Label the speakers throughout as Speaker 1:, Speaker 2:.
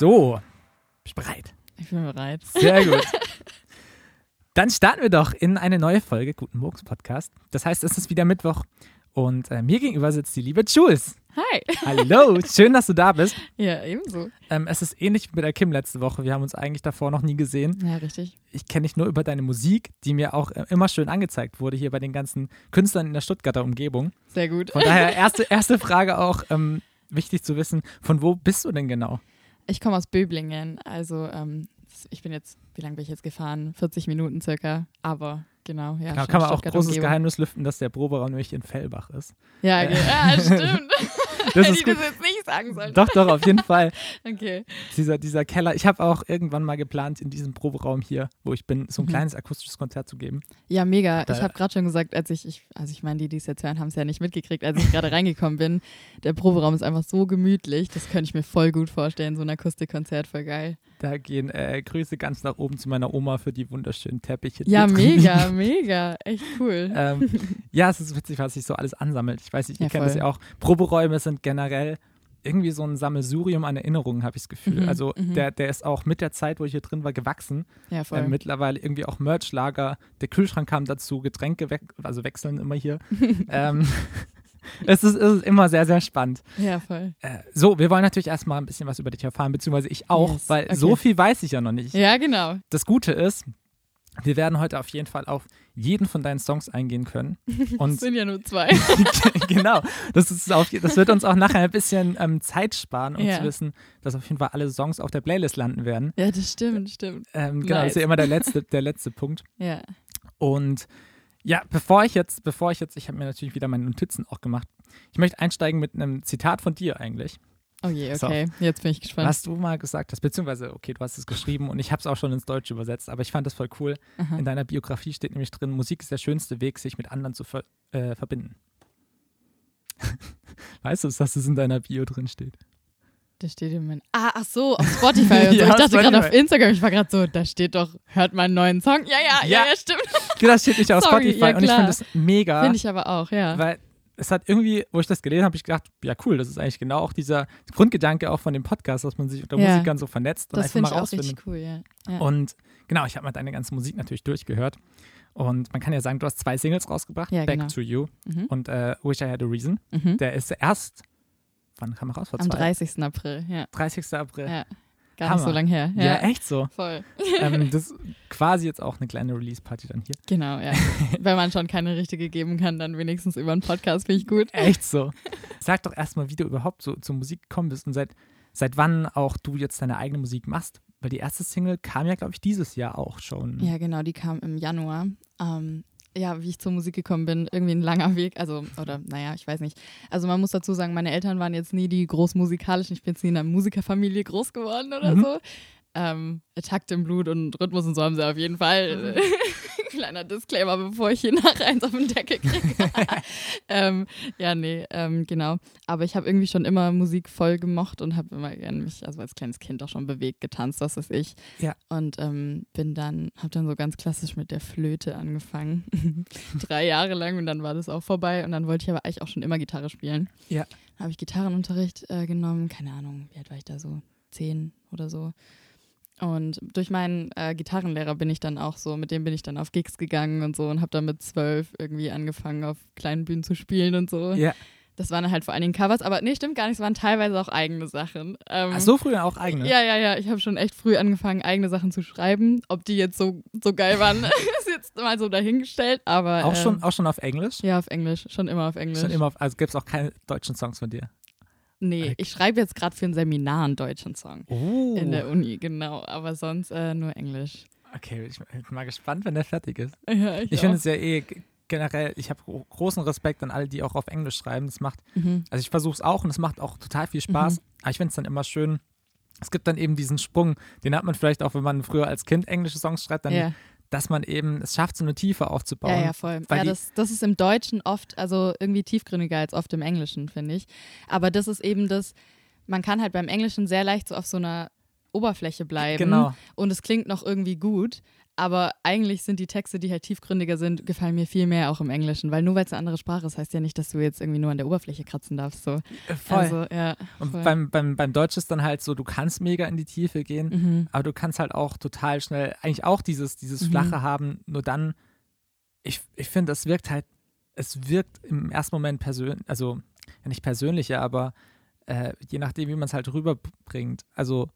Speaker 1: So, bist du bereit?
Speaker 2: Ich bin bereit.
Speaker 1: Sehr gut. Dann starten wir doch in eine neue Folge Guten Morgens Podcast. Das heißt, es ist wieder Mittwoch und äh, mir gegenüber sitzt die liebe Jules.
Speaker 2: Hi.
Speaker 1: Hallo, schön, dass du da bist.
Speaker 2: Ja, ebenso.
Speaker 1: Ähm, es ist ähnlich wie mit der Kim letzte Woche. Wir haben uns eigentlich davor noch nie gesehen.
Speaker 2: Ja, richtig.
Speaker 1: Ich kenne dich nur über deine Musik, die mir auch äh, immer schön angezeigt wurde hier bei den ganzen Künstlern in der Stuttgarter Umgebung.
Speaker 2: Sehr gut.
Speaker 1: Von daher erste, erste Frage auch ähm, wichtig zu wissen, von wo bist du denn genau?
Speaker 2: Ich komme aus Böblingen, also ähm, ich bin jetzt, wie lange bin ich jetzt gefahren? 40 Minuten circa, aber genau, ja.
Speaker 1: Genau, kann man auch großes
Speaker 2: Umgebung.
Speaker 1: Geheimnis lüften, dass der Proberaum nämlich in Fellbach ist.
Speaker 2: Ja,
Speaker 1: Äh,
Speaker 2: ja, stimmt.
Speaker 1: Das ist gut.
Speaker 2: das nicht sagen sollen.
Speaker 1: Doch, doch, auf jeden Fall.
Speaker 2: Okay.
Speaker 1: Dieser, dieser Keller. Ich habe auch irgendwann mal geplant, in diesem Proberaum hier, wo ich bin, so ein
Speaker 2: Mhm.
Speaker 1: kleines akustisches Konzert zu geben.
Speaker 2: Ja, mega.
Speaker 1: Da-
Speaker 2: ich habe gerade schon gesagt, als ich, ich, also ich meine, die, die es jetzt hören, haben es ja nicht mitgekriegt, als ich gerade reingekommen bin. Der Proberaum ist einfach so gemütlich, das könnte ich mir voll gut vorstellen, so ein Akustikkonzert, voll geil.
Speaker 1: Da gehen äh, Grüße ganz nach oben zu meiner Oma für die wunderschönen Teppiche.
Speaker 2: Ja, mega, mega, echt cool.
Speaker 1: ähm, ja, es ist witzig, was sich so alles ansammelt. Ich weiß nicht, ihr
Speaker 2: Ja,
Speaker 1: kennt das ja auch. Proberäume sind generell irgendwie so ein Sammelsurium an Erinnerungen, habe ich das Gefühl.
Speaker 2: Mhm,
Speaker 1: also
Speaker 2: mhm.
Speaker 1: der, der ist auch mit der Zeit, wo ich hier drin war, gewachsen.
Speaker 2: Ja, voll.
Speaker 1: Äh, mittlerweile irgendwie auch Merchlager. Der Kühlschrank kam dazu, Getränke we also wechseln immer hier. ähm, es, ist, es ist immer sehr, sehr spannend.
Speaker 2: ja, voll.
Speaker 1: Äh, so, wir wollen natürlich erstmal ein bisschen was über dich erfahren, beziehungsweise ich auch,
Speaker 2: Yes,
Speaker 1: weil
Speaker 2: okay.
Speaker 1: so viel weiß ich ja noch nicht.
Speaker 2: Ja, genau.
Speaker 1: Das Gute ist, wir werden heute auf jeden Fall auf jeden von deinen Songs eingehen können. Und
Speaker 2: sind ja nur zwei.
Speaker 1: genau, das, ist auf, das wird uns auch nachher ein bisschen ähm, Zeit sparen, um
Speaker 2: Ja.
Speaker 1: zu wissen, dass auf jeden Fall alle Songs auf der Playlist landen werden.
Speaker 2: Ja, das stimmt, stimmt.
Speaker 1: Ähm, genau, das ist ja
Speaker 2: Nice.
Speaker 1: immer der letzte, der letzte Punkt.
Speaker 2: Ja.
Speaker 1: Und ja, bevor ich jetzt, bevor ich jetzt, ich habe mir natürlich wieder meine Notizen auch gemacht. Ich möchte einsteigen mit einem Zitat von dir eigentlich,
Speaker 2: Oh je,
Speaker 1: So.
Speaker 2: okay. Jetzt bin ich gespannt.
Speaker 1: was du mal gesagt hast, beziehungsweise, okay, du hast es geschrieben und ich habe es auch schon ins Deutsche übersetzt, aber ich fand das voll cool.
Speaker 2: Aha.
Speaker 1: In deiner Biografie steht nämlich drin, Musik ist der schönste Weg, sich mit anderen zu ver äh, verbinden. weißt du, dass das in deiner Bio drin steht?
Speaker 2: Das steht in meinem. Ah, ach so, auf Spotify und so.
Speaker 1: Ja,
Speaker 2: ich dachte gerade auf Instagram, ich war gerade so, da steht doch, hört meinen neuen Song. Ja, ja, ja,
Speaker 1: Ja.
Speaker 2: ja, stimmt.
Speaker 1: Genau, das steht nicht auf
Speaker 2: Sorry,
Speaker 1: Spotify
Speaker 2: ja,
Speaker 1: und ich finde das mega.
Speaker 2: Finde ich aber auch, ja.
Speaker 1: Weil es hat irgendwie, wo ich das gelesen habe, habe ich gedacht, ja cool, das ist eigentlich genau auch dieser Grundgedanke auch von dem Podcast, dass man sich unter
Speaker 2: Ja.
Speaker 1: Musikern so vernetzt und
Speaker 2: das
Speaker 1: einfach
Speaker 2: finde
Speaker 1: mal
Speaker 2: ich auch
Speaker 1: rausfindet.
Speaker 2: richtig cool, ja. ja.
Speaker 1: Und genau, ich habe mal deine ganze Musik natürlich durchgehört. Und man kann ja sagen, du hast zwei Singles rausgebracht,
Speaker 2: Ja,
Speaker 1: Back
Speaker 2: genau.
Speaker 1: to You
Speaker 2: mhm.
Speaker 1: und äh, Wish I Had a Reason.
Speaker 2: Mhm.
Speaker 1: Der ist erst, wann kam er raus? Vor
Speaker 2: Am
Speaker 1: zwei?
Speaker 2: 30. April, ja.
Speaker 1: 30. April.
Speaker 2: ja. Gar
Speaker 1: Hammer.
Speaker 2: nicht so lang her.
Speaker 1: Ja,
Speaker 2: Ja,
Speaker 1: echt so.
Speaker 2: Voll.
Speaker 1: ähm, das ist quasi jetzt auch eine kleine Release-Party dann hier.
Speaker 2: Genau, ja. Wenn man schon keine richtige geben kann, dann wenigstens über einen Podcast, finde ich gut.
Speaker 1: Echt so. Sag doch erstmal, wie du überhaupt so zur Musik gekommen bist und seit, seit wann auch du jetzt deine eigene Musik machst. Weil die erste Single kam ja, glaube ich, dieses Jahr auch schon.
Speaker 2: Ja, genau, die kam im Januar. Ähm, ja, wie ich zur Musik gekommen bin, irgendwie ein langer Weg. Also, oder naja, ich weiß nicht. Also man muss dazu sagen, meine Eltern waren jetzt nie die großmusikalischen. Ich bin jetzt nie in einer Musikerfamilie groß geworden oder
Speaker 1: Mhm.
Speaker 2: so. Ähm, Takt im Blut und Rhythmus und so haben sie auf jeden Fall. Kleiner Disclaimer, bevor ich hier nachher eins auf den Deckel kriege. ähm, ja, nee, ähm, genau. Aber ich habe irgendwie schon immer Musik voll gemocht und habe immer gern mich, also als kleines Kind auch schon bewegt, getanzt, was weiß ich.
Speaker 1: Ja.
Speaker 2: Und ähm, bin dann, habe dann so ganz klassisch mit der Flöte angefangen. Drei Jahre lang und dann war das auch vorbei. Und dann wollte ich aber eigentlich auch schon immer Gitarre spielen.
Speaker 1: Ja.
Speaker 2: Habe ich Gitarrenunterricht äh, genommen, keine Ahnung, wie alt war ich da so? Zehn oder so. Und durch meinen äh, Gitarrenlehrer bin ich dann auch so, mit dem bin ich dann auf Gigs gegangen und so und habe dann mit zwölf irgendwie angefangen, auf kleinen Bühnen zu spielen und so.
Speaker 1: Ja.
Speaker 2: Das waren halt vor allen Dingen Covers, aber nee, stimmt gar nicht, es waren teilweise auch eigene Sachen. Ähm,
Speaker 1: Ach, so früher auch eigene.
Speaker 2: ja, ja, ja. Ich habe schon echt früh angefangen, eigene Sachen zu schreiben. Ob die jetzt so, so geil waren, ist jetzt mal so dahingestellt. Aber
Speaker 1: Auch,
Speaker 2: ähm,
Speaker 1: schon, auch schon auf Englisch?
Speaker 2: ja, auf Englisch. Schon immer auf Englisch.
Speaker 1: Schon immer auf, also gibt es auch keine deutschen Songs von dir.
Speaker 2: Nee, ich schreibe jetzt gerade für ein Seminar einen deutschen Song.
Speaker 1: Oh.
Speaker 2: In der Uni, genau. Aber sonst äh, nur Englisch.
Speaker 1: Okay, ich bin mal gespannt, wenn der fertig ist.
Speaker 2: Ja,
Speaker 1: Ich finde es ja eh generell, ich habe gro- großen Respekt an alle, die auch auf Englisch schreiben. Das macht,
Speaker 2: Mhm.
Speaker 1: also ich versuche es auch und es macht auch total viel Spaß. Aber ich finde es dann immer schön. Es gibt dann eben diesen Sprung, den hat man vielleicht auch, wenn man früher als Kind englische Songs schreibt, dann,
Speaker 2: Ja.
Speaker 1: Dass man eben es schafft, so eine Tiefe aufzubauen.
Speaker 2: ja, ja, voll.
Speaker 1: weil
Speaker 2: Ja, das, das ist im Deutschen oft, also irgendwie tiefgründiger als oft im Englischen, finde ich. Aber das ist eben das, man kann halt beim Englischen sehr leicht so auf so einer Oberfläche bleiben.
Speaker 1: Genau.
Speaker 2: und es klingt noch irgendwie gut. Aber eigentlich sind die Texte, die halt tiefgründiger sind, gefallen mir viel mehr auch im Englischen, weil nur weil es eine andere Sprache ist, heißt ja nicht, dass du jetzt irgendwie nur an der Oberfläche kratzen darfst. So.
Speaker 1: Äh, Voll.
Speaker 2: Also, ja,
Speaker 1: und
Speaker 2: voll.
Speaker 1: beim, beim, beim Deutsch ist dann halt so, du kannst mega in die Tiefe gehen,
Speaker 2: Mhm.
Speaker 1: aber du kannst halt auch total schnell, eigentlich auch dieses, dieses
Speaker 2: Mhm.
Speaker 1: Flache haben, nur dann, ich, ich finde, das wirkt halt, es wirkt im ersten Moment persönlich, also ja nicht persönlicher, aber äh, je nachdem, wie man es halt rüberbringt. Also,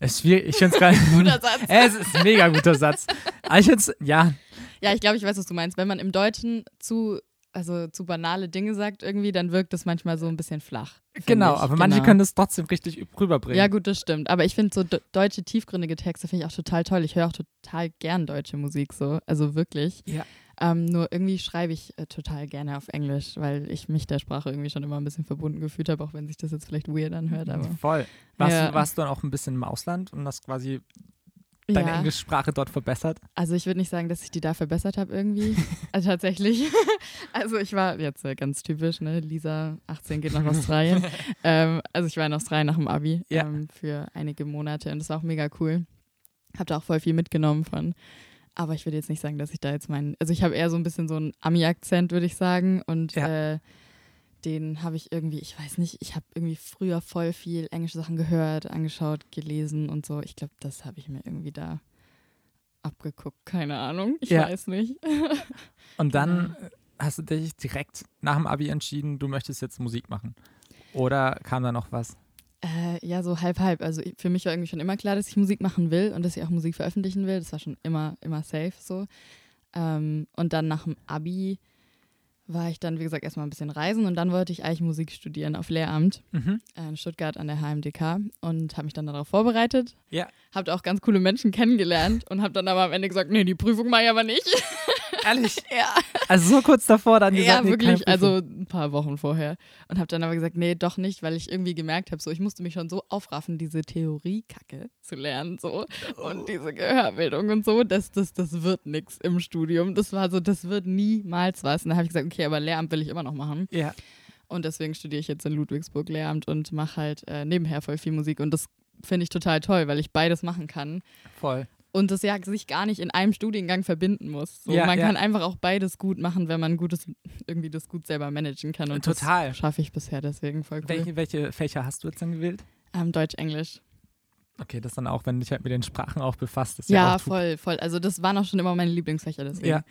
Speaker 1: es wird, ich finde es gar nicht.
Speaker 2: Guter Satz.
Speaker 1: Es ist ein mega guter Satz. Aber ich find's, ja,
Speaker 2: Ja, ich glaube, ich weiß, was du meinst. Wenn man im Deutschen zu, also zu banale Dinge sagt irgendwie, dann wirkt es manchmal so ein bisschen flach.
Speaker 1: genau,
Speaker 2: ich.
Speaker 1: aber manche
Speaker 2: Genau.
Speaker 1: können das trotzdem richtig rüberbringen.
Speaker 2: Ja, gut, das stimmt. Aber ich finde so de- deutsche tiefgründige Texte finde ich auch total toll. Ich höre auch total gern deutsche Musik so. Also wirklich.
Speaker 1: Ja.
Speaker 2: Ähm, nur irgendwie schreibe ich äh, total gerne auf Englisch, weil ich mich der Sprache irgendwie schon immer ein bisschen verbunden gefühlt habe, auch wenn sich das jetzt vielleicht weird anhört. Aber
Speaker 1: Voll. Warst,
Speaker 2: Ja.
Speaker 1: du, warst du dann auch ein bisschen im Ausland und hast quasi deine
Speaker 2: ja.
Speaker 1: Englischsprache dort verbessert?
Speaker 2: Also ich würde nicht sagen, dass ich die da verbessert habe irgendwie. also tatsächlich. also ich war jetzt äh, ganz typisch, ne? Lisa, 18, geht nach Australien. ähm, also ich war in Australien nach dem Abi
Speaker 1: Ja.
Speaker 2: ähm, für einige Monate und das war auch mega cool. Hab da auch voll viel mitgenommen von. Aber ich würde jetzt nicht sagen, dass ich da jetzt meinen. Also ich habe eher so ein bisschen so einen Ami-Akzent, würde ich sagen. Und
Speaker 1: Ja.
Speaker 2: äh, den habe ich irgendwie, ich weiß nicht, ich habe irgendwie früher voll viel englische Sachen gehört, angeschaut, gelesen und so. Ich glaube, das habe ich mir irgendwie da abgeguckt, keine Ahnung. Ich
Speaker 1: Ja.
Speaker 2: weiß nicht.
Speaker 1: Und dann äh, hast du dich direkt nach dem Abi entschieden, du möchtest jetzt Musik machen. Oder kam da noch was?
Speaker 2: Äh, ja, so halb, halb. Also für mich war irgendwie schon immer klar, dass ich Musik machen will und dass ich auch Musik veröffentlichen will. Das war schon immer, immer safe so. Ähm, und dann nach dem Abi war ich dann, wie gesagt, erstmal ein bisschen reisen und dann wollte ich eigentlich Musik studieren auf Lehramt
Speaker 1: Mhm.
Speaker 2: äh, in Stuttgart an der HMDK und habe mich dann darauf vorbereitet.
Speaker 1: Ja.
Speaker 2: Habe auch ganz coole Menschen kennengelernt und habe dann aber am Ende gesagt, nee, die Prüfung mache ich aber nicht.
Speaker 1: Ehrlich?
Speaker 2: ja.
Speaker 1: Also so kurz davor dann gesagt,
Speaker 2: Ja, wirklich, also ein paar Wochen vorher. Und habe dann aber gesagt, nee, doch nicht, weil ich irgendwie gemerkt habe, so ich musste mich schon so aufraffen, diese Theorie-Kacke zu lernen, so und diese Gehörbildung und so, das, das, das wird nix im Studium. Das war so, das wird niemals was. Und dann habe ich gesagt, okay, aber Lehramt will ich immer noch machen.
Speaker 1: Ja,
Speaker 2: Und deswegen studiere ich jetzt in Ludwigsburg Lehramt und mache halt äh, nebenher voll viel Musik. Und das finde ich total toll, weil ich beides machen kann.
Speaker 1: voll.
Speaker 2: Und das ja sich gar nicht in einem Studiengang verbinden muss. So,
Speaker 1: Ja,
Speaker 2: man
Speaker 1: ja.
Speaker 2: kann einfach auch beides gut machen, wenn man gutes, irgendwie das gut selber managen kann. Und
Speaker 1: Total.
Speaker 2: das schaffe ich bisher deswegen voll cool.
Speaker 1: Welche, welche Fächer hast du jetzt dann gewählt?
Speaker 2: Ähm, Deutsch, Englisch.
Speaker 1: Okay, das dann auch, wenn dich halt mit den Sprachen auch befasst. Ist ja,
Speaker 2: Ja, voll, voll. Also das waren auch schon immer meine Lieblingsfächer, deswegen.
Speaker 1: Ja.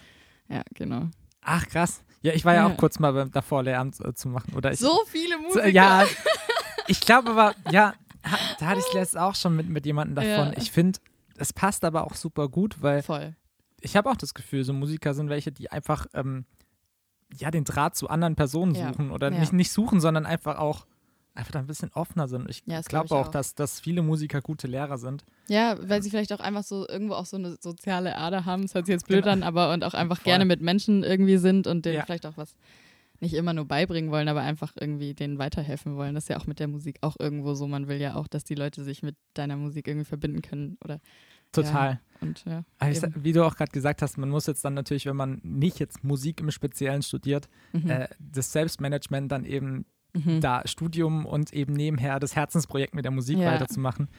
Speaker 2: Ja, genau.
Speaker 1: Ach, krass. Ja, ich war ja,
Speaker 2: Ja.
Speaker 1: auch kurz mal beim- davor, Lehramt äh, zu machen. Oder ich,
Speaker 2: So viele
Speaker 1: So,
Speaker 2: Musiker.
Speaker 1: ja, ich glaube aber, ja, ha- da hatte ich es letztens auch schon mit, mit jemandem davon.
Speaker 2: Ja.
Speaker 1: Ich finde, es passt aber auch super gut, weil
Speaker 2: Voll.
Speaker 1: ich habe auch das Gefühl, so Musiker sind welche, die einfach ähm, ja den Draht zu anderen Personen
Speaker 2: Ja.
Speaker 1: suchen oder
Speaker 2: Ja.
Speaker 1: nicht, nicht suchen, sondern einfach auch einfach ein bisschen offener sind. Ich
Speaker 2: Ja, glaub
Speaker 1: glaube
Speaker 2: ich
Speaker 1: auch,
Speaker 2: auch.
Speaker 1: Dass, dass viele Musiker gute Lehrer sind.
Speaker 2: Ja, weil sie vielleicht auch einfach so irgendwo auch so eine soziale Ader haben, das hört sich jetzt blöd
Speaker 1: Genau.
Speaker 2: an, aber und auch einfach
Speaker 1: Voll.
Speaker 2: gerne mit Menschen irgendwie sind und denen
Speaker 1: Ja.
Speaker 2: vielleicht auch was nicht immer nur beibringen wollen, aber einfach irgendwie denen weiterhelfen wollen. Das ist ja auch mit der Musik auch irgendwo so. Man will ja auch, dass die Leute sich mit deiner Musik irgendwie verbinden können oder
Speaker 1: Total.
Speaker 2: und ja.
Speaker 1: Ich,
Speaker 2: eben.
Speaker 1: sa- wie du auch gerade gesagt hast, man muss jetzt dann natürlich, wenn man nicht jetzt Musik im Speziellen studiert,
Speaker 2: Mhm.
Speaker 1: äh, das Selbstmanagement dann eben
Speaker 2: Mhm.
Speaker 1: da Studium und eben nebenher das Herzensprojekt mit der Musik
Speaker 2: Ja.
Speaker 1: weiterzumachen.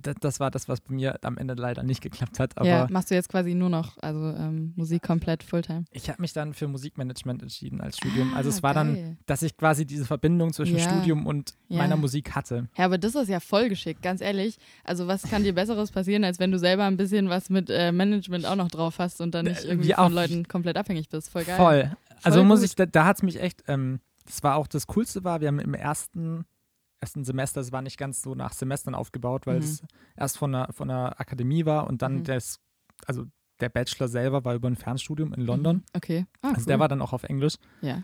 Speaker 1: Das, das war das, was bei mir am Ende leider nicht geklappt hat. Aber
Speaker 2: ja, machst du jetzt quasi nur noch, also ähm, Musik komplett Fulltime.
Speaker 1: ich habe mich dann für Musikmanagement entschieden als Studium.
Speaker 2: Ah,
Speaker 1: also es war dann,
Speaker 2: geil.
Speaker 1: dass ich quasi diese Verbindung zwischen
Speaker 2: Ja.
Speaker 1: Studium und
Speaker 2: Ja.
Speaker 1: meiner Musik hatte.
Speaker 2: Ja, aber das ist ja voll geschickt, ganz ehrlich. Also was kann dir Besseres passieren, als wenn du selber ein bisschen was mit äh, Management auch noch drauf hast und dann nicht
Speaker 1: Äh,
Speaker 2: irgendwie
Speaker 1: wie
Speaker 2: von Leuten komplett abhängig bist. Voll geil.
Speaker 1: Voll. Also
Speaker 2: Voll
Speaker 1: muss
Speaker 2: gut.
Speaker 1: ich, da, da hat es mich echt, ähm, das war auch das Coolste war, wir haben im ersten, ersten Semester, es war nicht ganz so nach Semestern aufgebaut, weil
Speaker 2: Mhm.
Speaker 1: es erst von der, von der Akademie war und dann
Speaker 2: Mhm.
Speaker 1: das, also der Bachelor selber war über ein Fernstudium in London.
Speaker 2: Mhm. Okay. Ah,
Speaker 1: Also
Speaker 2: cool.
Speaker 1: der war dann auch auf Englisch.
Speaker 2: Ja.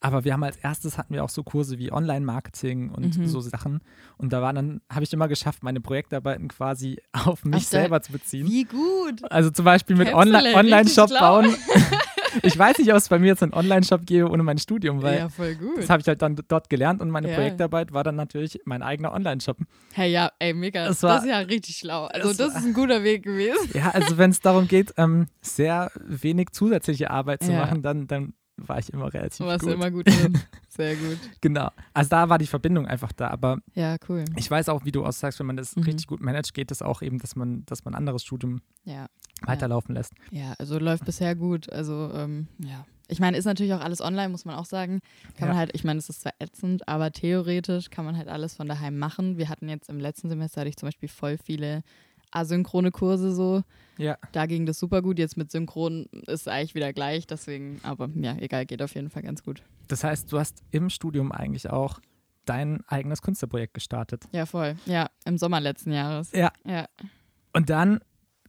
Speaker 1: Aber wir haben als erstes hatten wir auch so Kurse wie Online-Marketing und
Speaker 2: Mhm.
Speaker 1: so Sachen. Und da war dann, habe ich immer geschafft, meine Projektarbeiten quasi auf mich
Speaker 2: der-
Speaker 1: selber zu beziehen.
Speaker 2: Wie gut.
Speaker 1: Also zum Beispiel mit Online-Shop
Speaker 2: schlau.
Speaker 1: bauen. ich weiß nicht, ob es bei mir jetzt einen Online-Shop gäbe ohne mein Studium, weil
Speaker 2: Ja, voll gut.
Speaker 1: das habe ich halt dann dort gelernt und meine
Speaker 2: Ja.
Speaker 1: Projektarbeit war dann natürlich mein eigener Online-Shop.
Speaker 2: Hey, ja, ey, mega. Das,
Speaker 1: war-
Speaker 2: ist ja richtig schlau. Also das
Speaker 1: war-
Speaker 2: ist ein guter Weg gewesen.
Speaker 1: Ja, also wenn es darum geht, ähm, sehr wenig zusätzliche Arbeit zu
Speaker 2: Ja.
Speaker 1: machen, dann, dann war ich immer relativ
Speaker 2: Warst
Speaker 1: gut.
Speaker 2: du immer gut drin. Sehr gut.
Speaker 1: Genau. Also da war die Verbindung einfach da. Aber
Speaker 2: Ja, cool.
Speaker 1: ich weiß auch, wie du auch sagst, wenn man das
Speaker 2: Mhm.
Speaker 1: richtig gut managt, geht es auch eben, dass man, dass man anderes Studium
Speaker 2: Ja.
Speaker 1: Weiterlaufen lässt.
Speaker 2: Ja, also läuft bisher gut. Also, ähm, ja. Ich meine, ist natürlich auch alles online, muss man auch sagen. Kann man
Speaker 1: Ja.
Speaker 2: halt, ich meine, es ist zwar ätzend, aber theoretisch kann man halt alles von daheim machen. Wir hatten jetzt im letzten Semester hatte ich zum Beispiel voll viele asynchrone Kurse so.
Speaker 1: Ja.
Speaker 2: Da ging das super gut. Jetzt mit Synchron ist es eigentlich wieder gleich, deswegen, aber ja, egal, geht auf jeden Fall ganz gut.
Speaker 1: Das heißt, du hast im Studium eigentlich auch dein eigenes Künstlerprojekt gestartet.
Speaker 2: Ja, voll. Ja, im Sommer letzten Jahres.
Speaker 1: Ja.
Speaker 2: Ja,
Speaker 1: Und dann,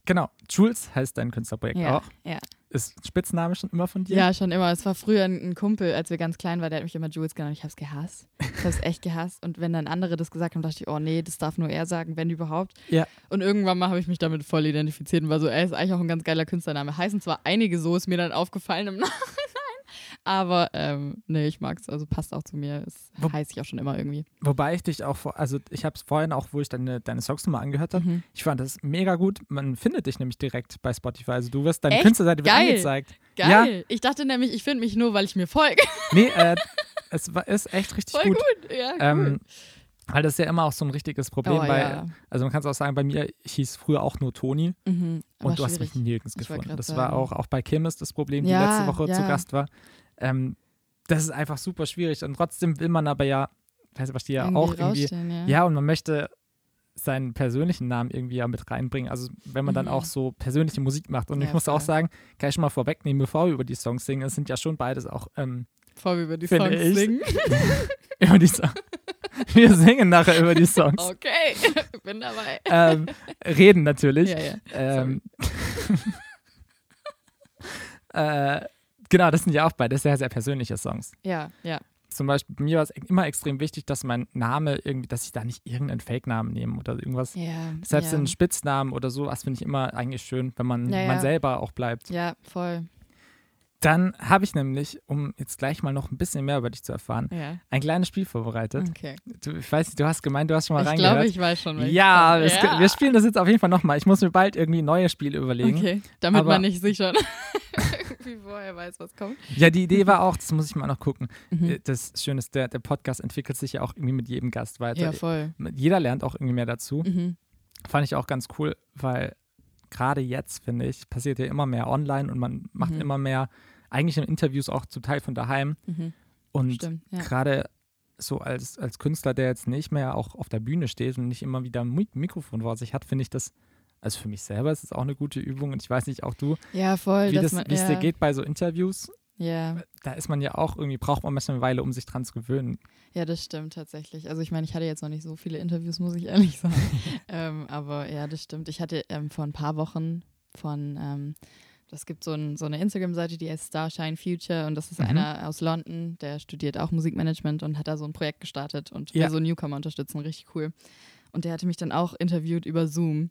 Speaker 1: genau, Jules heißt dein Künstlerprojekt
Speaker 2: ja,
Speaker 1: auch.
Speaker 2: ja.
Speaker 1: Ist Spitzname schon immer von dir?
Speaker 2: Ja, schon immer. Es war früher ein, Kumpel, als wir ganz klein waren, der hat mich immer Jules genannt. Ich hab's gehasst. Ich hab's echt gehasst. Und wenn dann andere das gesagt haben, dachte ich, oh nee, das darf nur er sagen, wenn überhaupt.
Speaker 1: Ja.
Speaker 2: Und irgendwann mal habe ich mich damit voll identifiziert und war so, ey, ist eigentlich auch ein ganz geiler Künstlername. Heißen zwar einige so, ist mir dann aufgefallen im Nachhinein. Aber ähm, nee, ich mag's. Also passt auch zu mir. Es
Speaker 1: Wo-
Speaker 2: heißt ich auch schon immer irgendwie.
Speaker 1: Wobei ich dich auch, vor, also ich habe es vorhin auch, wo ich deine, deine Songs nochmal angehört habe,
Speaker 2: Mhm.
Speaker 1: ich fand das mega gut. Man findet dich nämlich direkt bei Spotify. Also du wirst, deine
Speaker 2: Echt?
Speaker 1: Künstlerseite wird
Speaker 2: Geil.
Speaker 1: angezeigt.
Speaker 2: Geil. Ich dachte nämlich, ich finde mich nur, weil ich mir folge.
Speaker 1: Nee, äh, es war, ist echt richtig
Speaker 2: Voll
Speaker 1: gut.
Speaker 2: gut. Ja, cool.
Speaker 1: Ähm, weil das ist ja immer auch so ein richtiges Problem
Speaker 2: oh,
Speaker 1: bei,
Speaker 2: ja.
Speaker 1: also man kann es auch sagen, bei mir hieß früher auch nur Toni
Speaker 2: Mhm.
Speaker 1: Und du hast
Speaker 2: schwierig.
Speaker 1: mich nirgends
Speaker 2: Ich
Speaker 1: gefunden. Das war auch, auch bei Kim ist das Problem, die
Speaker 2: Ja,
Speaker 1: letzte Woche zu
Speaker 2: ja.
Speaker 1: Gast war. Ähm, das ist einfach super schwierig und trotzdem will man aber ja, weißt du, was die ja auch irgendwie,
Speaker 2: ja.
Speaker 1: ja und man möchte seinen persönlichen Namen irgendwie ja mit reinbringen. Also wenn man dann
Speaker 2: Mhm.
Speaker 1: auch so persönliche Musik macht. Und ich
Speaker 2: Ja,
Speaker 1: muss auch
Speaker 2: voll.
Speaker 1: sagen, kann ich schon mal vorwegnehmen, bevor wir über die Songs singen, es sind ja schon beides auch ähm,
Speaker 2: Bevor wir über die Songs
Speaker 1: ich.
Speaker 2: singen.
Speaker 1: über die Songs. wir singen nachher über die Songs.
Speaker 2: Okay, bin dabei.
Speaker 1: Ähm, reden natürlich.
Speaker 2: Ja, ja.
Speaker 1: Ähm, äh, genau, das sind ja auch beide sehr, sehr persönliche Songs.
Speaker 2: Ja, ja.
Speaker 1: Zum Beispiel, bei mir war es immer extrem wichtig, dass mein Name irgendwie, dass ich da nicht irgendeinen Fake-Namen nehme oder irgendwas.
Speaker 2: Ja,
Speaker 1: Selbst
Speaker 2: ja.
Speaker 1: einen Spitznamen oder sowas finde ich immer eigentlich schön, wenn man,
Speaker 2: Ja,
Speaker 1: man
Speaker 2: ja.
Speaker 1: selber auch bleibt.
Speaker 2: Ja, voll.
Speaker 1: Dann habe ich nämlich, um jetzt gleich mal noch ein bisschen mehr über dich zu erfahren,
Speaker 2: Ja.
Speaker 1: ein kleines Spiel vorbereitet.
Speaker 2: Okay.
Speaker 1: Du, ich weiß nicht, du hast gemeint, du hast schon mal
Speaker 2: Ich
Speaker 1: reingehört.
Speaker 2: glaube, ich weiß schon.
Speaker 1: ja, es, wir spielen das jetzt auf jeden Fall nochmal. Ich muss mir bald irgendwie neue Spiele überlegen.
Speaker 2: Okay, damit
Speaker 1: Aber-
Speaker 2: man nicht sich wie vorher weiß, was kommt.
Speaker 1: Ja, die Idee war auch, das muss ich mal noch gucken.
Speaker 2: Mhm.
Speaker 1: Äh, Das Schöne ist, der, der Podcast entwickelt sich ja auch irgendwie mit jedem Gast weiter.
Speaker 2: Ja, voll.
Speaker 1: Jeder lernt auch irgendwie mehr dazu.
Speaker 2: Mhm.
Speaker 1: Fand ich auch ganz cool, weil gerade jetzt, finde ich, passiert ja immer mehr online und man macht
Speaker 2: Mhm.
Speaker 1: immer mehr, eigentlich in Interviews auch zum Teil von daheim.
Speaker 2: Mhm.
Speaker 1: Und
Speaker 2: Stimmt. Ja.
Speaker 1: gerade so als, als Künstler, der jetzt nicht mehr auch auf der Bühne steht und nicht immer wieder ein Mi- Mikrofon vor sich hat, finde ich das, also für mich selber ist es auch eine gute Übung und ich weiß nicht, auch du,
Speaker 2: ja, voll.
Speaker 1: wie es
Speaker 2: ja,
Speaker 1: dir geht bei so Interviews.
Speaker 2: Ja.
Speaker 1: Da ist man ja auch irgendwie, braucht man manchmal eine Weile, um sich dran zu gewöhnen.
Speaker 2: ja, das stimmt tatsächlich. Also ich meine, ich hatte jetzt noch nicht so viele Interviews, muss ich ehrlich sagen. ähm, aber ja, das stimmt. Ich hatte ähm, vor ein paar Wochen von, ähm, das gibt so, ein, so eine Instagram-Seite, die heißt Starshine Future und das ist
Speaker 1: Mhm.
Speaker 2: einer aus London, der studiert auch Musikmanagement und hat da so ein Projekt gestartet und
Speaker 1: Ja.
Speaker 2: will so Newcomer unterstützen, richtig cool. Und der hatte mich dann auch interviewt über Zoom.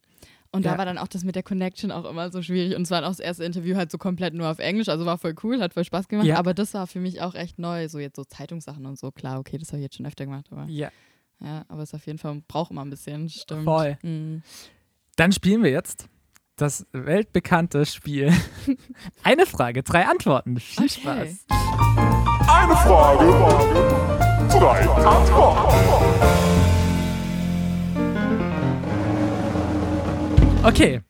Speaker 2: Und
Speaker 1: Ja.
Speaker 2: da war dann auch das mit der Connection auch immer so schwierig. Und es war auch das erste Interview halt so komplett nur auf Englisch. Also war voll cool, hat voll Spaß gemacht.
Speaker 1: Ja.
Speaker 2: Aber das war für mich auch echt neu. So jetzt so Zeitungssachen und so. Klar, okay, das habe ich jetzt schon öfter gemacht. Aber
Speaker 1: Ja.
Speaker 2: ja, aber es auf jeden Fall braucht immer ein bisschen. Stimmt.
Speaker 1: Voll.
Speaker 2: Mhm.
Speaker 1: Dann spielen wir jetzt das weltbekannte Spiel. Eine Frage, drei Antworten. Viel
Speaker 2: Okay.
Speaker 1: Spaß.
Speaker 3: Eine Frage, drei Antworten.
Speaker 1: Okay.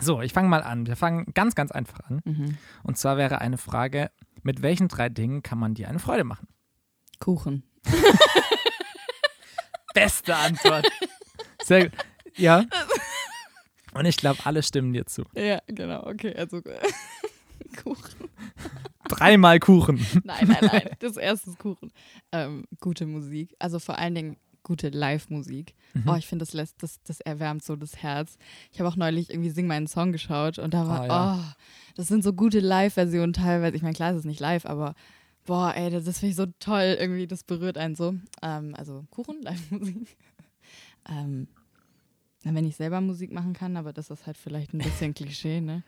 Speaker 1: So, ich fange mal an. Wir fangen ganz, ganz einfach an.
Speaker 2: Mhm.
Speaker 1: Und zwar wäre eine Frage, mit welchen drei Dingen kann man dir eine Freude machen?
Speaker 2: Kuchen.
Speaker 1: Beste Antwort. Sehr gut. Ja. Und ich glaube, alle stimmen dir zu.
Speaker 2: Ja, genau, okay. Also Kuchen.
Speaker 1: Dreimal Kuchen.
Speaker 2: Nein, nein, nein. Das erste ist Kuchen. Ähm, gute Musik. Also vor allen Dingen gute Live-Musik.
Speaker 1: Mhm.
Speaker 2: Oh, ich finde, das lässt, das, das erwärmt so das Herz. Ich habe auch neulich irgendwie Sing meinen Song geschaut und da war,
Speaker 1: Ah, ja.
Speaker 2: oh, das sind so gute Live-Versionen teilweise. Ich meine, klar, es ist nicht live, aber boah, ey, das, das finde ich so toll. Irgendwie, das berührt einen so. Ähm, also Kuchen, Live-Musik. ähm, wenn ich selber Musik machen kann, aber das ist halt vielleicht ein bisschen Klischee, ne?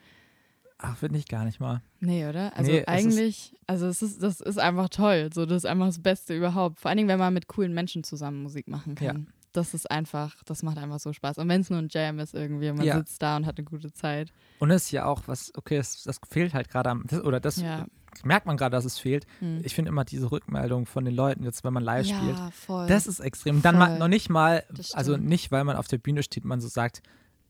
Speaker 1: Ach, finde ich gar nicht mal.
Speaker 2: Nee, oder? Also
Speaker 1: Nee,
Speaker 2: eigentlich, also es ist, das ist einfach toll. So, das ist einfach das Beste überhaupt. Vor allen Dingen, wenn man mit coolen Menschen zusammen Musik machen kann. Das ist einfach, das macht einfach so Spaß. Und wenn es nur ein Jam ist irgendwie, und man
Speaker 1: Ja.
Speaker 2: sitzt da und hat eine gute Zeit.
Speaker 1: Und es ist ja auch was, okay, das, das fehlt halt gerade am, das, oder das
Speaker 2: Ja.
Speaker 1: merkt man gerade, dass es fehlt.
Speaker 2: Hm.
Speaker 1: Ich finde immer diese Rückmeldung von den Leuten, jetzt wenn man live spielt,
Speaker 2: Ja, voll.
Speaker 1: das ist extrem. Dann
Speaker 2: Voll.
Speaker 1: noch nicht mal, also nicht, weil man auf der Bühne steht, man so sagt,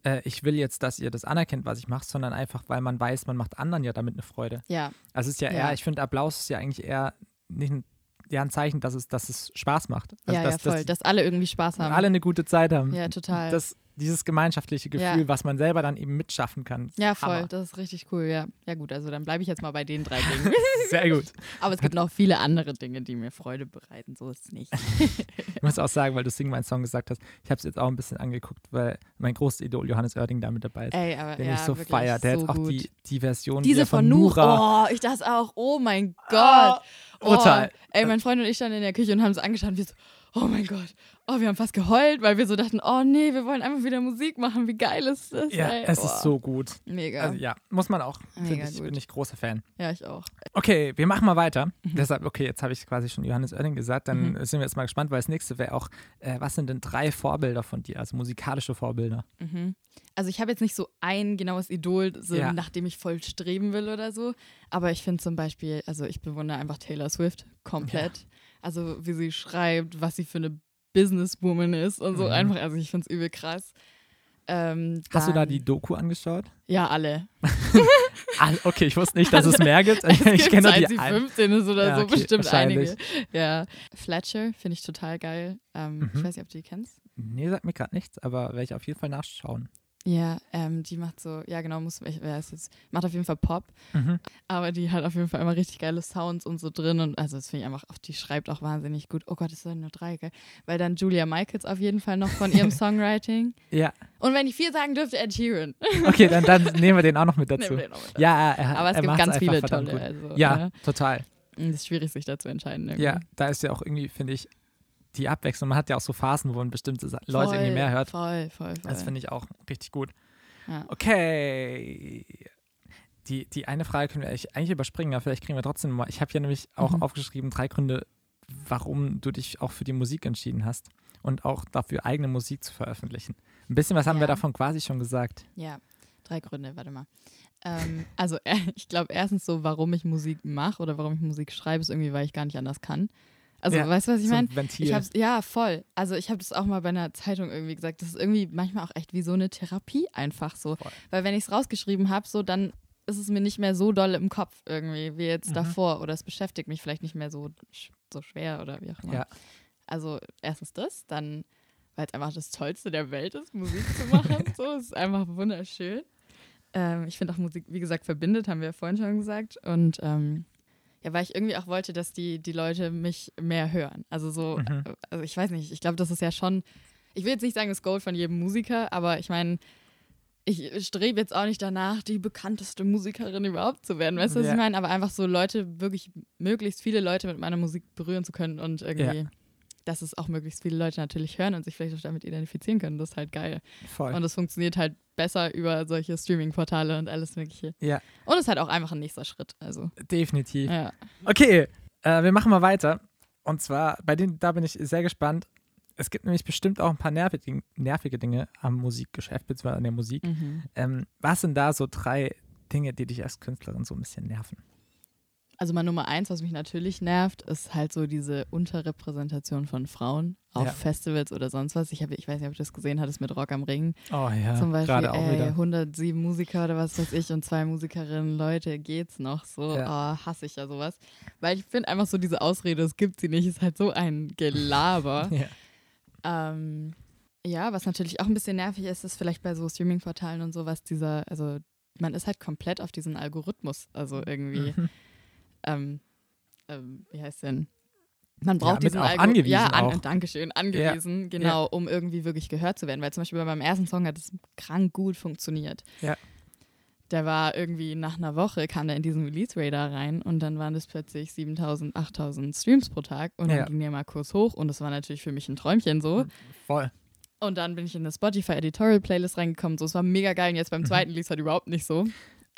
Speaker 1: äh, ich will jetzt, dass ihr das anerkennt, was ich mache, sondern einfach, weil man weiß, man macht anderen ja damit eine Freude.
Speaker 2: ja,
Speaker 1: Also es ist ja,
Speaker 2: Ja.
Speaker 1: eher, ich finde, Applaus ist ja eigentlich eher nicht ein, ja, ein Zeichen, dass es, dass es Spaß macht. Also
Speaker 2: ja,
Speaker 1: dass,
Speaker 2: ja, voll.
Speaker 1: dass
Speaker 2: Dass alle irgendwie Spaß haben.
Speaker 1: alle eine gute Zeit haben.
Speaker 2: ja, total.
Speaker 1: Das, dieses gemeinschaftliche Gefühl,
Speaker 2: Ja.
Speaker 1: was man selber dann eben mitschaffen kann.
Speaker 2: ja, voll.
Speaker 1: Hammer.
Speaker 2: Das ist richtig cool. Ja, ja gut. Also dann bleibe ich jetzt mal bei den drei Dingen.
Speaker 1: Sehr gut.
Speaker 2: Aber es gibt noch viele andere Dinge, die mir Freude bereiten. So ist es nicht.
Speaker 1: Ich muss auch sagen, weil du Sing mein Song gesagt hast, ich habe es jetzt auch ein bisschen angeguckt, weil mein großes Idol Johannes Oerding da mit dabei ist.
Speaker 2: Ey, aber
Speaker 1: den
Speaker 2: ja,
Speaker 1: ich so
Speaker 2: wirklich
Speaker 1: feier. Der
Speaker 2: so
Speaker 1: hat auch
Speaker 2: gut.
Speaker 1: die, die Version
Speaker 2: Diese
Speaker 1: wieder
Speaker 2: von Nura. Oh, ich dachte auch, oh mein Gott. Oh,
Speaker 1: brutal.
Speaker 2: Ey, mein Freund und ich standen in der Küche und haben es angeschaut und wir so, oh mein Gott. Oh, wir haben fast geheult, weil wir so dachten, oh nee, wir wollen einfach wieder Musik machen. Wie geil ist das?
Speaker 1: Ja,
Speaker 2: ey?
Speaker 1: es
Speaker 2: oh,
Speaker 1: ist so gut.
Speaker 2: Mega.
Speaker 1: Also ja, muss man auch.
Speaker 2: Mega
Speaker 1: ich,
Speaker 2: gut.
Speaker 1: bin ich großer Fan.
Speaker 2: ja, ich auch.
Speaker 1: Okay, wir machen mal weiter.
Speaker 2: Mhm.
Speaker 1: Deshalb, okay, jetzt habe ich quasi schon Johannes Oerding gesagt. Dann sind wir jetzt mal gespannt, weil das nächste wäre auch, äh, was sind denn drei Vorbilder von dir, also musikalische Vorbilder?
Speaker 2: Mhm. Also ich habe jetzt nicht so ein genaues Idol, so,
Speaker 1: Ja.
Speaker 2: nach dem ich voll streben will oder so. Aber ich finde zum Beispiel, also ich bewundere einfach Taylor Swift komplett. Also wie sie schreibt, was sie für eine Businesswoman ist und so
Speaker 1: Mhm.
Speaker 2: einfach. Also ich finde es übel krass. Ähm,
Speaker 1: Hast du da die Doku angeschaut?
Speaker 2: Ja, alle.
Speaker 1: Okay, ich wusste nicht, dass es mehr gibt.
Speaker 2: Es
Speaker 1: ich
Speaker 2: gibt,
Speaker 1: kenne die
Speaker 2: sie
Speaker 1: ein.
Speaker 2: 15 ist oder
Speaker 1: Ja,
Speaker 2: so
Speaker 1: okay,
Speaker 2: bestimmt einige. Ja. Fletcher finde ich total geil. Ähm, Ich
Speaker 1: Mhm.
Speaker 2: weiß nicht, ob du die kennst.
Speaker 1: Nee, sagt mir gerade nichts, aber werde ich auf jeden Fall nachschauen.
Speaker 2: Ja, ähm, die macht so, ja genau, muss, ich, wer ist jetzt, macht auf jeden Fall Pop.
Speaker 1: Mhm.
Speaker 2: Aber die hat auf jeden Fall immer richtig geile Sounds und so drin. Und also das finde ich einfach, auch, die schreibt auch wahnsinnig gut. Oh Gott, es sind nur drei, gell? Weil dann Julia Michaels auf jeden Fall noch von ihrem Songwriting.
Speaker 1: Ja,
Speaker 2: Und wenn ich vier sagen dürfte, Ed Sheeran.
Speaker 1: okay, dann, dann nehmen wir den auch noch mit dazu.
Speaker 2: Mit dazu.
Speaker 1: Ja, er,
Speaker 2: Aber es
Speaker 1: er
Speaker 2: gibt ganz viele tolle. Also,
Speaker 1: Ja,
Speaker 2: ne?
Speaker 1: total.
Speaker 2: Und Es ist schwierig, sich da zu entscheiden. Irgendwie.
Speaker 1: Ja, da ist ja auch irgendwie, finde ich, die Abwechslung. Man hat ja auch so Phasen, wo man bestimmte Leute irgendwie mehr hört.
Speaker 2: Voll, voll, voll.
Speaker 1: Das finde ich auch richtig gut.
Speaker 2: Ja.
Speaker 1: Okay. Die, die eine Frage können wir eigentlich, überspringen, aber vielleicht kriegen wir trotzdem mal. Ich habe hier nämlich auch
Speaker 2: Mhm.
Speaker 1: aufgeschrieben, drei Gründe, warum du dich auch für die Musik entschieden hast und auch dafür eigene Musik zu veröffentlichen. Ein bisschen was haben wir
Speaker 2: Ja.
Speaker 1: davon quasi schon gesagt.
Speaker 2: Ja, drei Gründe, warte mal. Ähm, also äh, ich glaube erstens so, warum ich Musik mache oder warum ich Musik schreibe, ist irgendwie, weil ich gar nicht anders kann. Also
Speaker 1: Ja,
Speaker 2: weißt du, was ich
Speaker 1: so
Speaker 2: meine? Ich hab's, ja, voll. Also ich habe das auch mal bei einer Zeitung irgendwie gesagt. Das ist irgendwie manchmal auch echt wie so eine Therapie einfach so.
Speaker 1: Voll.
Speaker 2: Weil wenn ich es rausgeschrieben habe, so dann ist es mir nicht mehr so doll im Kopf irgendwie wie jetzt
Speaker 1: Mhm.
Speaker 2: davor oder es beschäftigt mich vielleicht nicht mehr so, so schwer oder wie auch immer.
Speaker 1: Ja.
Speaker 2: Also erstens das, dann weil es einfach das Tollste der Welt ist, Musik zu machen. so, es ist einfach wunderschön. Ähm, ich finde auch Musik, wie gesagt, verbindet, haben wir ja vorhin schon gesagt. Und ähm, ja, weil ich irgendwie auch wollte, dass die, die Leute mich mehr hören. Also so,
Speaker 1: Mhm.
Speaker 2: also ich weiß nicht, ich glaube, das ist ja schon, ich will jetzt nicht sagen, das Goal von jedem Musiker, aber ich meine, ich strebe jetzt auch nicht danach, die bekannteste Musikerin überhaupt zu werden. Weißt du, was
Speaker 1: Ja.
Speaker 2: ich meine? Aber einfach so Leute, wirklich möglichst viele Leute mit meiner Musik berühren zu können und irgendwie, dass es auch möglichst viele Leute natürlich hören und sich vielleicht auch damit identifizieren können. Das ist halt geil.
Speaker 1: Voll.
Speaker 2: Und es funktioniert halt besser über solche Streaming-Portale und alles Mögliche.
Speaker 1: ja,
Speaker 2: Und es ist halt auch einfach ein nächster Schritt. Also,
Speaker 1: definitiv.
Speaker 2: ja.
Speaker 1: Okay, äh, wir machen mal weiter. Und zwar, bei denen, da bin ich sehr gespannt. Es gibt nämlich bestimmt auch ein paar nervige, nervige Dinge am Musikgeschäft, beziehungsweise an der Musik.
Speaker 2: Mhm.
Speaker 1: Ähm, was sind da so drei Dinge, die dich als Künstlerin so ein bisschen nerven?
Speaker 2: Also mal Nummer eins, was mich natürlich nervt, ist halt so diese Unterrepräsentation von Frauen auf
Speaker 1: Ja.
Speaker 2: Festivals oder sonst was. Ich, hab, ich weiß nicht, ob du das gesehen hattest mit Rock am Ring.
Speaker 1: Oh ja,
Speaker 2: Zum Beispiel,
Speaker 1: gerade auch
Speaker 2: ey,
Speaker 1: wieder.
Speaker 2: 107 Musiker oder was weiß ich und zwei Musikerinnen, Leute, geht's noch so?
Speaker 1: Ja.
Speaker 2: Oh, hasse ich ja sowas. Weil ich finde einfach so diese Ausrede, es gibt sie nicht, ist halt so ein Gelaber.
Speaker 1: Ja.
Speaker 2: ähm, ja, was natürlich auch ein bisschen nervig ist, ist vielleicht bei so Streaming-Portalen und sowas, dieser, also man ist halt komplett auf diesen Algorithmus, also irgendwie,
Speaker 1: Mhm.
Speaker 2: Ähm, ähm, wie heißt denn? Man braucht
Speaker 1: mit
Speaker 2: diesen
Speaker 1: auch
Speaker 2: Algo-
Speaker 1: angewiesen
Speaker 2: Ja, an,
Speaker 1: auch.
Speaker 2: Dankeschön, angewiesen, genau, um irgendwie wirklich gehört zu werden. Weil zum Beispiel bei meinem ersten Song hat es krank gut funktioniert.
Speaker 1: Ja.
Speaker 2: Der war irgendwie nach einer Woche, kam der in diesen Release-Radar rein und dann waren das plötzlich 7000, 8000 Streams pro Tag und dann
Speaker 1: Ja.
Speaker 2: ging der mal kurz hoch und das war natürlich für mich ein Träumchen so.
Speaker 1: Voll.
Speaker 2: Und dann bin ich in eine Spotify Editorial Playlist reingekommen. So, es war mega geil. Und jetzt beim zweiten lief es halt überhaupt nicht so.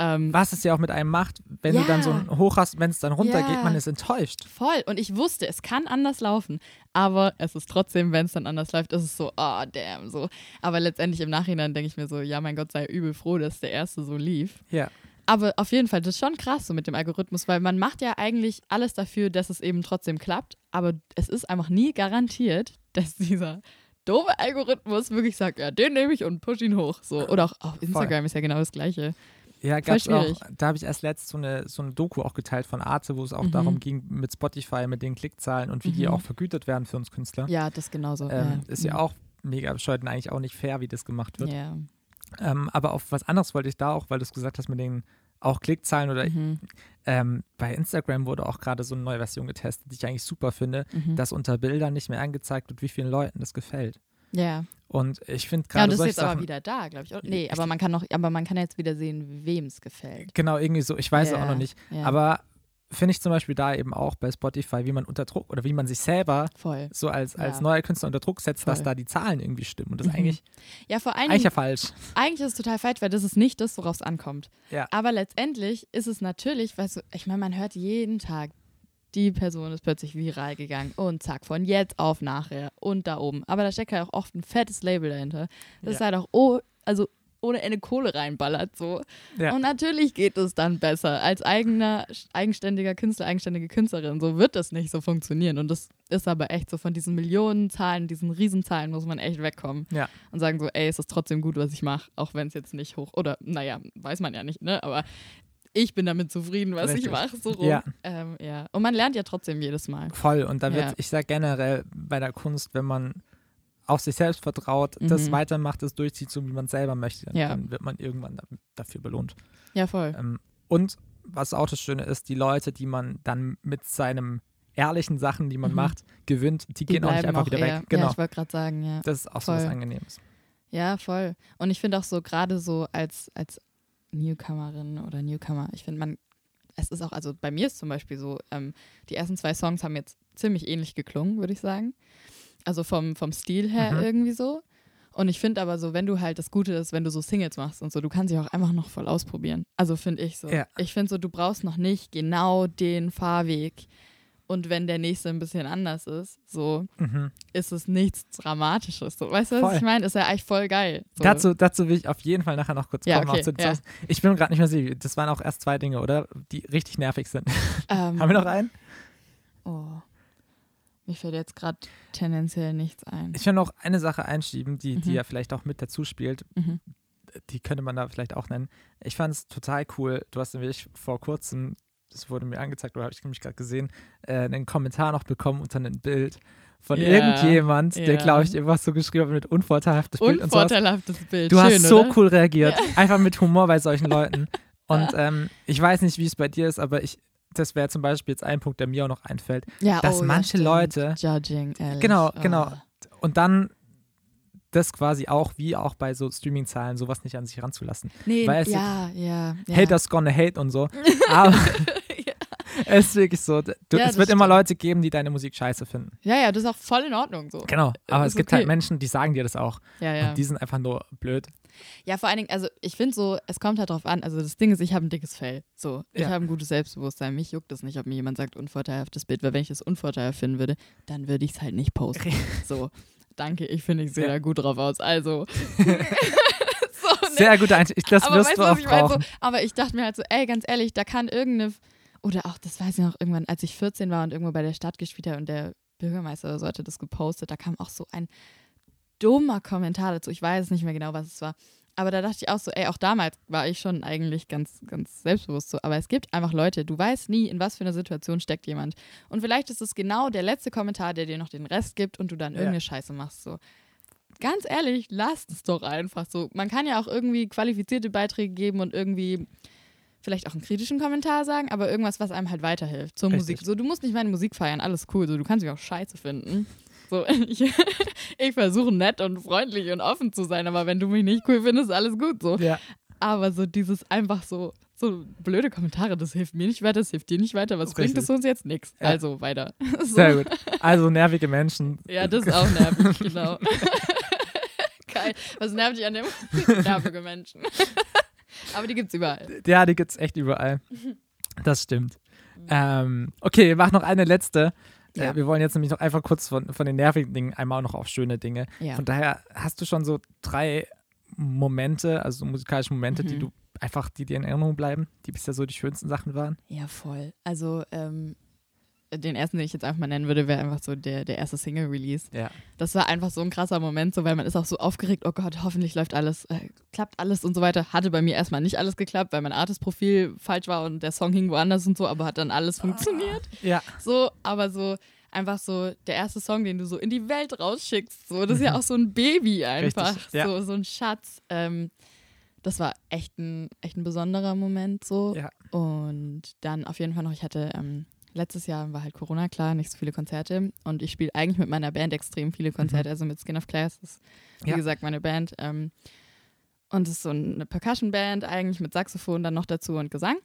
Speaker 2: Ähm,
Speaker 1: Was es ja auch mit einem macht, wenn du dann so
Speaker 2: Ja.
Speaker 1: ein Hoch hast, wenn es dann runtergeht,
Speaker 2: Ja.
Speaker 1: man ist enttäuscht.
Speaker 2: voll. Und ich wusste, es kann anders laufen. Aber es ist trotzdem, wenn es dann anders läuft, ist es so, ah, damn, so. Aber letztendlich im Nachhinein denke ich mir so, ja, mein Gott, sei übel froh, dass der erste so lief.
Speaker 1: Ja.
Speaker 2: aber auf jeden Fall, das ist schon krass so mit dem Algorithmus, weil man macht ja eigentlich alles dafür, dass es eben trotzdem klappt, aber es ist einfach nie garantiert, dass dieser doofe Algorithmus wirklich sagt, ja, den nehme ich und push ihn hoch. So. Oder auch auf Instagram ist ja genau das Gleiche.
Speaker 1: Ja, gab's auch, da habe ich erst letzt so eine, so eine Doku auch geteilt von Arte, wo es auch
Speaker 2: Mhm.
Speaker 1: darum ging, mit Spotify, mit den Klickzahlen und wie die
Speaker 2: Mhm.
Speaker 1: auch vergütet werden für uns Künstler.
Speaker 2: Ja, das genauso.
Speaker 1: Ähm,
Speaker 2: ja.
Speaker 1: Ist ja auch mega bescheuert und eigentlich auch nicht fair, wie das gemacht wird.
Speaker 2: Ja.
Speaker 1: Ähm, aber auf was anderes wollte ich da auch, weil du es gesagt hast mit den auch Klickzahlen oder
Speaker 2: Mhm.
Speaker 1: ähm, bei Instagram wurde auch gerade so eine neue Version getestet, die ich eigentlich super finde,
Speaker 2: Mhm.
Speaker 1: dass unter Bildern nicht mehr angezeigt wird, wie vielen Leuten das gefällt.
Speaker 2: ja.
Speaker 1: Und ich finde
Speaker 2: Ja,
Speaker 1: gerade
Speaker 2: das ist jetzt
Speaker 1: Sachen,
Speaker 2: aber wieder da, glaube ich. oder? Nee,
Speaker 1: Ich
Speaker 2: aber man kann noch, aber man kann jetzt wieder sehen, wem es gefällt.
Speaker 1: genau irgendwie so, ich weiß es
Speaker 2: Ja,
Speaker 1: auch noch nicht,
Speaker 2: Ja,
Speaker 1: aber finde ich zum Beispiel da eben auch bei Spotify, wie man unter Druck oder wie man sich selber
Speaker 2: voll.
Speaker 1: so als, als
Speaker 2: Ja.
Speaker 1: neuer Künstler unter Druck setzt, dass
Speaker 2: Voll.
Speaker 1: da die Zahlen irgendwie stimmen. Und das ist
Speaker 2: Mhm.
Speaker 1: eigentlich,
Speaker 2: Ja, vor allen
Speaker 1: eigentlich ja falsch.
Speaker 2: eigentlich ist es total falsch, weil das ist nicht das, worauf es ankommt.
Speaker 1: Ja.
Speaker 2: Aber letztendlich ist es natürlich, weißt du, ich meine, man hört jeden Tag, die Person ist plötzlich viral gegangen und zack, von jetzt auf nachher und da oben. Aber da steckt ja auch oft ein fettes Label dahinter. Das ist
Speaker 1: Ja.
Speaker 2: halt auch, oh, also ohne Ende Kohle reinballert so.
Speaker 1: Ja.
Speaker 2: Und natürlich geht es dann besser. Als eigener, eigenständiger Künstler, eigenständige Künstlerin, so wird das nicht so funktionieren. Und das ist aber echt so von diesen Millionenzahlen, diesen Riesenzahlen muss man echt wegkommen.
Speaker 1: Ja.
Speaker 2: Und sagen so, ey, es ist trotzdem gut, was ich mache, auch wenn es jetzt nicht hoch, oder naja, weiß man ja nicht, ne? Aber ich bin damit zufrieden, was
Speaker 1: Richtig.
Speaker 2: ich mache, so rum.
Speaker 1: Ja.
Speaker 2: Ähm, ja. Und man lernt ja trotzdem jedes Mal.
Speaker 1: Voll. Und da wird,
Speaker 2: Ja.
Speaker 1: ich sage generell bei der Kunst, wenn man auf sich selbst vertraut, das
Speaker 2: Mhm.
Speaker 1: weitermacht, das durchzieht, so wie man es selber möchte,
Speaker 2: Ja.
Speaker 1: dann wird man irgendwann da, dafür belohnt.
Speaker 2: Ja, voll.
Speaker 1: Ähm, und was auch das Schöne ist, die Leute, die man dann mit seinem ehrlichen Sachen, die man
Speaker 2: Mhm.
Speaker 1: macht, gewinnt, die, gehen auch nicht einfach wieder
Speaker 2: eher,
Speaker 1: weg. Genau.
Speaker 2: Ja, ich wollte gerade sagen, ja.
Speaker 1: das ist auch so was
Speaker 2: voll.
Speaker 1: Angenehmes.
Speaker 2: Ja, voll. Und ich finde auch so, gerade so als, als Newcomerin oder Newcomer, ich finde man, es ist auch, also bei mir ist zum Beispiel so, ähm, die ersten zwei Songs haben jetzt ziemlich ähnlich geklungen, würde ich sagen. Also vom, vom Stil her
Speaker 1: Mhm.
Speaker 2: irgendwie so. Und ich finde aber so, wenn du halt das Gute ist, wenn du so Singles machst und so, du kannst dich auch einfach noch voll ausprobieren. Also finde ich so.
Speaker 1: Ja.
Speaker 2: Ich finde so, du brauchst noch nicht genau den Fahrweg. Und wenn der nächste ein bisschen anders ist, so
Speaker 1: Mhm.
Speaker 2: ist es nichts Dramatisches. So, weißt du, was
Speaker 1: Voll.
Speaker 2: ich meine? Ist ja eigentlich voll geil. So.
Speaker 1: Dazu, dazu will ich auf jeden Fall nachher noch kurz
Speaker 2: Ja,
Speaker 1: kommen.
Speaker 2: okay, ja.
Speaker 1: Ich bin gerade nicht mehr sicher. Das waren auch erst zwei Dinge, oder? Die richtig nervig sind.
Speaker 2: Ähm,
Speaker 1: Haben wir noch einen?
Speaker 2: Oh. Mir fällt jetzt gerade tendenziell nichts ein.
Speaker 1: Ich will noch eine Sache einschieben, die, die
Speaker 2: Mhm.
Speaker 1: ja vielleicht auch mit dazu spielt.
Speaker 2: Mhm.
Speaker 1: Die könnte man da vielleicht auch nennen. Ich fand es total cool. Du hast nämlich vor kurzem, das wurde mir angezeigt, oder habe ich nämlich gerade gesehen, äh, einen Kommentar noch bekommen unter einem Bild von
Speaker 2: Ja,
Speaker 1: irgendjemand, der,
Speaker 2: ja.
Speaker 1: glaube ich, irgendwas so geschrieben hat mit unvorteilhaftes Bild und so.
Speaker 2: Unvorteilhaftes Bild.
Speaker 1: Du
Speaker 2: Schön,
Speaker 1: hast so
Speaker 2: oder?
Speaker 1: cool reagiert. Einfach mit Humor bei solchen Leuten. Und ähm, ich weiß nicht, wie es bei dir ist, aber ich, das wäre zum Beispiel jetzt ein Punkt, der mir auch noch einfällt.
Speaker 2: ja,
Speaker 1: dass
Speaker 2: oh, ja,
Speaker 1: manche
Speaker 2: stimmt.
Speaker 1: Leute-
Speaker 2: Judging, ehrlich.
Speaker 1: Genau,
Speaker 2: oh.
Speaker 1: genau. Und dann das quasi auch, wie auch bei so Streaming-Zahlen, sowas nicht an sich ranzulassen.
Speaker 2: Nee,
Speaker 1: Weil es-
Speaker 2: ja, ja, ja.
Speaker 1: Haters gonna hate und so. Aber es ist wirklich so. Du,
Speaker 2: Ja,
Speaker 1: es wird immer
Speaker 2: stimmt.
Speaker 1: Leute geben, die deine Musik scheiße finden.
Speaker 2: Ja, ja, das ist auch voll in Ordnung so.
Speaker 1: Genau. Aber es gibt
Speaker 2: okay.
Speaker 1: halt Menschen, die sagen dir das auch.
Speaker 2: Ja, ja.
Speaker 1: Und die sind einfach nur blöd.
Speaker 2: Ja, vor allen Dingen, also ich finde so, es kommt halt drauf an. Also das Ding ist, ich habe ein dickes Fell. So, ich
Speaker 1: Ja.
Speaker 2: habe ein gutes Selbstbewusstsein. Mich juckt es nicht, ob mir jemand sagt, unvorteilhaftes Bild, weil wenn ich das unvorteilhaft finden würde, dann würde ich es halt nicht posten. so, danke, ich finde, ich sehe
Speaker 1: Ja.
Speaker 2: da gut drauf aus. Also. so, ne?
Speaker 1: Sehr gute Einstellung. Das
Speaker 2: aber
Speaker 1: wirst
Speaker 2: weißt
Speaker 1: du auch
Speaker 2: was ich meine? So,
Speaker 1: brauchen.
Speaker 2: aber ich dachte mir halt so, ey, ganz ehrlich, da kann irgendeine, oder auch, das weiß ich noch irgendwann, als ich 14 war und irgendwo bei der Stadt gespielt habe und der Bürgermeister oder so hatte das gepostet, da kam auch so ein dummer Kommentar dazu. Ich weiß nicht mehr genau, was es war. Aber da dachte ich auch so, ey, auch damals war ich schon eigentlich ganz, ganz selbstbewusst so. Aber es gibt einfach Leute, du weißt nie, in was für einer Situation steckt jemand. Und vielleicht ist es genau der letzte Kommentar, der dir noch den Rest gibt und du dann
Speaker 1: Ja.
Speaker 2: irgendeine Scheiße machst. So. Ganz ehrlich, lasst es doch einfach so. Man kann ja auch irgendwie qualifizierte Beiträge geben und irgendwie vielleicht auch einen kritischen Kommentar sagen, aber irgendwas, was einem halt weiterhilft zur
Speaker 1: Richtig.
Speaker 2: Musik. So, du musst nicht meine Musik feiern, alles cool. So, du kannst mich auch scheiße finden. So, ich, ich versuche nett und freundlich und offen zu sein, aber wenn du mich nicht cool findest, alles gut so.
Speaker 1: Ja.
Speaker 2: Aber so dieses einfach so, so blöde Kommentare, das hilft mir nicht weiter, das hilft dir nicht weiter. Was bringt
Speaker 1: Richtig.
Speaker 2: es uns jetzt? Nix.
Speaker 1: Ja.
Speaker 2: Also weiter. So.
Speaker 1: Sehr gut. Also nervige Menschen.
Speaker 2: Ja, das ist auch nervig, genau. Geil. Was nervt dich an dem? Nervige Menschen. Aber die gibt's überall.
Speaker 1: Ja, die gibt es echt überall. Das stimmt. Ähm, okay, wir machen noch eine letzte.
Speaker 2: Ja.
Speaker 1: Äh, wir wollen jetzt nämlich noch einfach kurz von, von den nervigen Dingen einmal noch auf schöne Dinge.
Speaker 2: Ja.
Speaker 1: Von daher hast du schon so drei Momente, also so musikalische Momente, die
Speaker 2: Mhm.
Speaker 1: du einfach, die dir in Erinnerung bleiben, die bisher so die schönsten Sachen waren?
Speaker 2: Ja, voll. Also, ähm, den ersten, den ich jetzt einfach mal nennen würde, wäre einfach so der, der erste Single-Release.
Speaker 1: Ja.
Speaker 2: Das war einfach so ein krasser Moment, so weil man ist auch so aufgeregt, oh Gott, hoffentlich läuft alles, äh, klappt alles und so weiter. Hatte bei mir erstmal nicht alles geklappt, weil mein Artist-Profil falsch war und der Song hing woanders und so, aber hat dann alles funktioniert.
Speaker 1: Ja.
Speaker 2: So, aber so einfach so der erste Song, den du so in die Welt rausschickst. So, das ist ja auch so ein Baby einfach.
Speaker 1: Richtig, ja.
Speaker 2: so, so ein Schatz. Ähm, das war echt ein, echt ein besonderer Moment so.
Speaker 1: Ja.
Speaker 2: Und dann auf jeden Fall noch, ich hatte ähm, letztes Jahr war halt Corona, klar, nicht so viele Konzerte. Und ich spiele eigentlich mit meiner Band extrem viele Konzerte, also mit Skin of Class, das ist wie
Speaker 1: Ja.
Speaker 2: gesagt meine Band. Ähm, und es ist so eine Percussion-Band eigentlich mit Saxophon dann noch dazu und Gesang.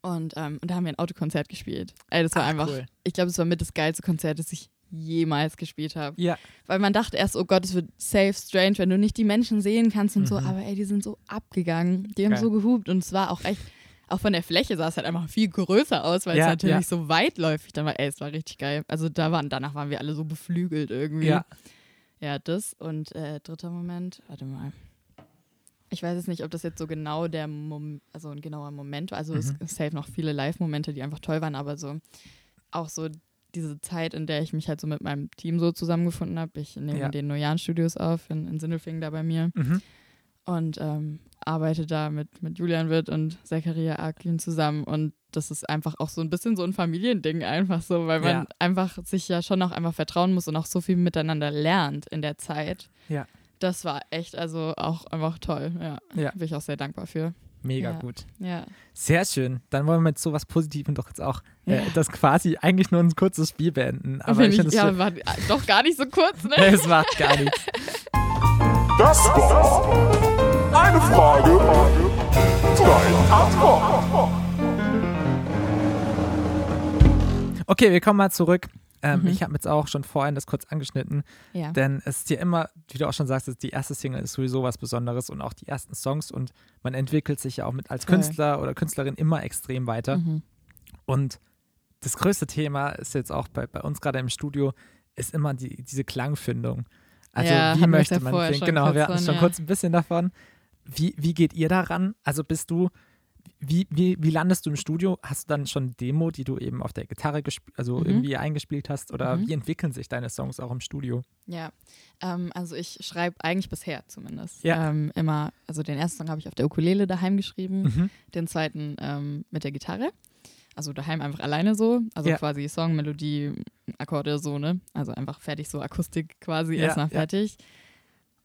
Speaker 2: Und, ähm, und da haben wir ein Autokonzert gespielt. Ey, das war
Speaker 1: Ah,
Speaker 2: einfach,
Speaker 1: cool.
Speaker 2: ich glaube, es war mit das geilste Konzert, das ich jemals gespielt habe.
Speaker 1: Ja.
Speaker 2: Weil man dachte erst, oh Gott, es wird safe strange, wenn du nicht die Menschen sehen kannst und so.
Speaker 1: Mhm.
Speaker 2: Aber ey, die sind so abgegangen. Die haben
Speaker 1: Geil.
Speaker 2: so gehupt und es war auch echt, auch von der Fläche sah es halt einfach viel größer aus, weil
Speaker 1: Ja,
Speaker 2: es natürlich
Speaker 1: ja.
Speaker 2: so weitläufig dann war. Ey, es war richtig geil. Also da waren, danach waren wir alle so beflügelt irgendwie.
Speaker 1: Ja.
Speaker 2: Ja, das und äh, dritter Moment, warte mal. Ich weiß jetzt nicht, ob das jetzt so genau der Mom also ein genauer Moment war. Also
Speaker 1: Mhm.
Speaker 2: es es safe noch viele Live-Momente, die einfach toll waren, aber so auch so diese Zeit, in der ich mich halt so mit meinem Team so zusammengefunden habe. Ich nehme
Speaker 1: Ja.
Speaker 2: in den Nojan Studios auf, in, in Sindelfingen da bei mir
Speaker 1: Mhm.
Speaker 2: und ähm, arbeite da mit, mit Julian Witt und Zachariah Arklin zusammen und das ist einfach auch so ein bisschen so ein Familiending einfach so, weil man
Speaker 1: Ja.
Speaker 2: einfach sich ja schon auch einfach vertrauen muss und auch so viel miteinander lernt in der Zeit.
Speaker 1: Ja.
Speaker 2: Das war echt also auch einfach toll, ja.
Speaker 1: Ja.
Speaker 2: Bin ich auch sehr dankbar für.
Speaker 1: Mega
Speaker 2: Ja.
Speaker 1: gut.
Speaker 2: Ja.
Speaker 1: Sehr schön. Dann wollen wir mit sowas Positivem doch jetzt auch äh,
Speaker 2: Ja.
Speaker 1: das quasi eigentlich nur ein kurzes Spiel beenden. Aber ich finde es
Speaker 2: ja, war doch gar nicht so kurz, ne?
Speaker 1: Es macht gar nichts.
Speaker 3: Das war eine Frage, drei Antworten.
Speaker 1: Okay, wir kommen mal zurück. Ähm,
Speaker 2: Mhm.
Speaker 1: Ich habe jetzt auch schon vorhin das kurz angeschnitten,
Speaker 2: Ja.
Speaker 1: denn es ist ja immer, wie du auch schon sagst, die erste Single ist sowieso was Besonderes und auch die ersten Songs und man entwickelt sich ja auch mit als
Speaker 2: Voll.
Speaker 1: Künstler oder Künstlerin immer extrem weiter.
Speaker 2: Mhm.
Speaker 1: Und das größte Thema ist jetzt auch bei, bei uns gerade im Studio, ist immer die, diese Klangfindung. Also
Speaker 2: Ja,
Speaker 1: wie möchte man
Speaker 2: schon
Speaker 1: Genau, wir hatten schon
Speaker 2: ja.
Speaker 1: kurz ein bisschen davon. Wie, wie geht ihr daran? Also bist du, wie, wie, wie landest du im Studio? Hast du dann schon eine Demo, die du eben auf der Gitarre also
Speaker 2: Mhm.
Speaker 1: irgendwie eingespielt hast? Oder
Speaker 2: Mhm.
Speaker 1: wie entwickeln sich deine Songs auch im Studio?
Speaker 2: Ja, ähm, also ich schreibe eigentlich bisher zumindest
Speaker 1: Ja.
Speaker 2: ähm, immer, also den ersten Song habe ich auf der Ukulele daheim geschrieben,
Speaker 1: Mhm.
Speaker 2: den zweiten ähm, mit der Gitarre. Also daheim einfach alleine so, also
Speaker 1: Ja.
Speaker 2: quasi Song, Melodie, Akkorde so, ne? Also einfach fertig, so Akustik quasi
Speaker 1: Ja,
Speaker 2: erstmal
Speaker 1: ja.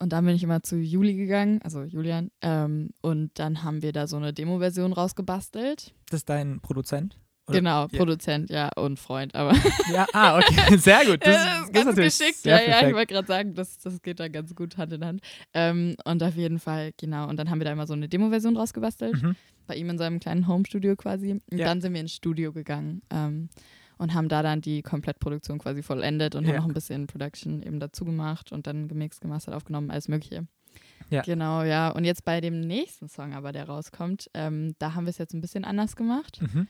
Speaker 2: Und dann bin ich immer zu Juli gegangen, also Julian, ähm, und dann haben wir da so eine Demo-Version rausgebastelt.
Speaker 1: Das ist dein Produzent? Oder-
Speaker 2: Genau,
Speaker 1: ja.
Speaker 2: Produzent, ja, und Freund, aber
Speaker 1: Ja, ah, okay, sehr gut. Das,
Speaker 2: Ja,
Speaker 1: das ist natürlich
Speaker 2: geschickt. Ja, ja, ich wollte gerade sagen, das, das geht da ganz gut Hand in Hand. Ähm, und auf jeden Fall, genau. Und dann haben wir da immer so eine Demo-Version draus gebastelt,
Speaker 1: Mhm.
Speaker 2: bei ihm in seinem kleinen Home-Studio quasi. Und
Speaker 1: Ja.
Speaker 2: dann sind wir ins Studio gegangen ähm, und haben da dann die Komplettproduktion quasi vollendet und
Speaker 1: Ja.
Speaker 2: haben noch ein bisschen Production eben dazu gemacht und dann gemixt, gemastert, aufgenommen, alles Mögliche.
Speaker 1: Ja.
Speaker 2: Genau, ja. Und jetzt bei dem nächsten Song aber, der rauskommt, ähm, da haben wir es jetzt ein bisschen anders gemacht.
Speaker 1: Mhm.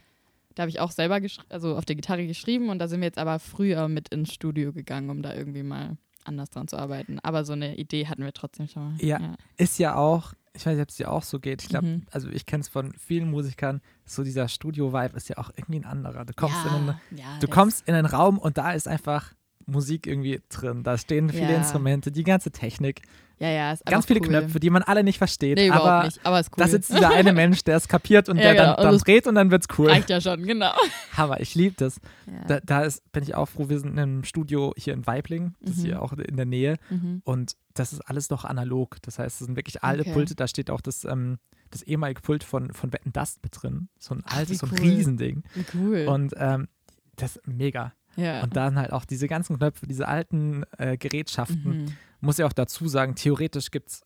Speaker 2: Da habe ich auch selber also auf der Gitarre geschrieben und da sind wir jetzt aber früher mit ins Studio gegangen, um da irgendwie mal anders dran zu arbeiten. Aber so eine Idee hatten wir trotzdem schon mal.
Speaker 1: Ja. Ist ja auch, ich weiß nicht, ob es dir auch so geht. Ich glaube,
Speaker 2: Mhm.
Speaker 1: also ich kenne es von vielen Musikern, so dieser Studio-Vibe ist ja auch irgendwie ein anderer. Du kommst,
Speaker 2: ja,
Speaker 1: in, einen,
Speaker 2: ja,
Speaker 1: du kommst in einen Raum und da ist einfach Musik irgendwie drin. Da stehen viele
Speaker 2: Ja.
Speaker 1: Instrumente, die ganze Technik,
Speaker 2: Ja, ja, ist
Speaker 1: ganz viele
Speaker 2: cool.
Speaker 1: Knöpfe, die man alle nicht versteht.
Speaker 2: Nee,
Speaker 1: aber
Speaker 2: nicht. Aber ist cool.
Speaker 1: da sitzt dieser eine Mensch, der es kapiert und
Speaker 2: Ja,
Speaker 1: der
Speaker 2: genau.
Speaker 1: dann, dann dreht und dann wird's cool.
Speaker 2: Reicht ja schon, genau.
Speaker 1: Hammer, ich liebe das.
Speaker 2: Ja.
Speaker 1: Da, da ist, bin ich auch froh, wir sind in einem Studio hier in Weibling, das ist
Speaker 2: Mhm.
Speaker 1: hier auch in der Nähe.
Speaker 2: Mhm.
Speaker 1: Und das ist alles noch analog. Das heißt, es sind wirklich alte
Speaker 2: Okay.
Speaker 1: Pulte. Da steht auch das, ähm, das ehemalige Pult von, von Wetten Das mit drin. So ein
Speaker 2: Ach,
Speaker 1: altes,
Speaker 2: wie
Speaker 1: so ein
Speaker 2: cool.
Speaker 1: Riesending.
Speaker 2: Wie cool.
Speaker 1: Und ähm, das ist mega.
Speaker 2: ja.
Speaker 1: Und dann halt auch diese ganzen Knöpfe, diese alten äh, Gerätschaften.
Speaker 2: Mhm.
Speaker 1: Muss ja auch dazu sagen, theoretisch gibt es,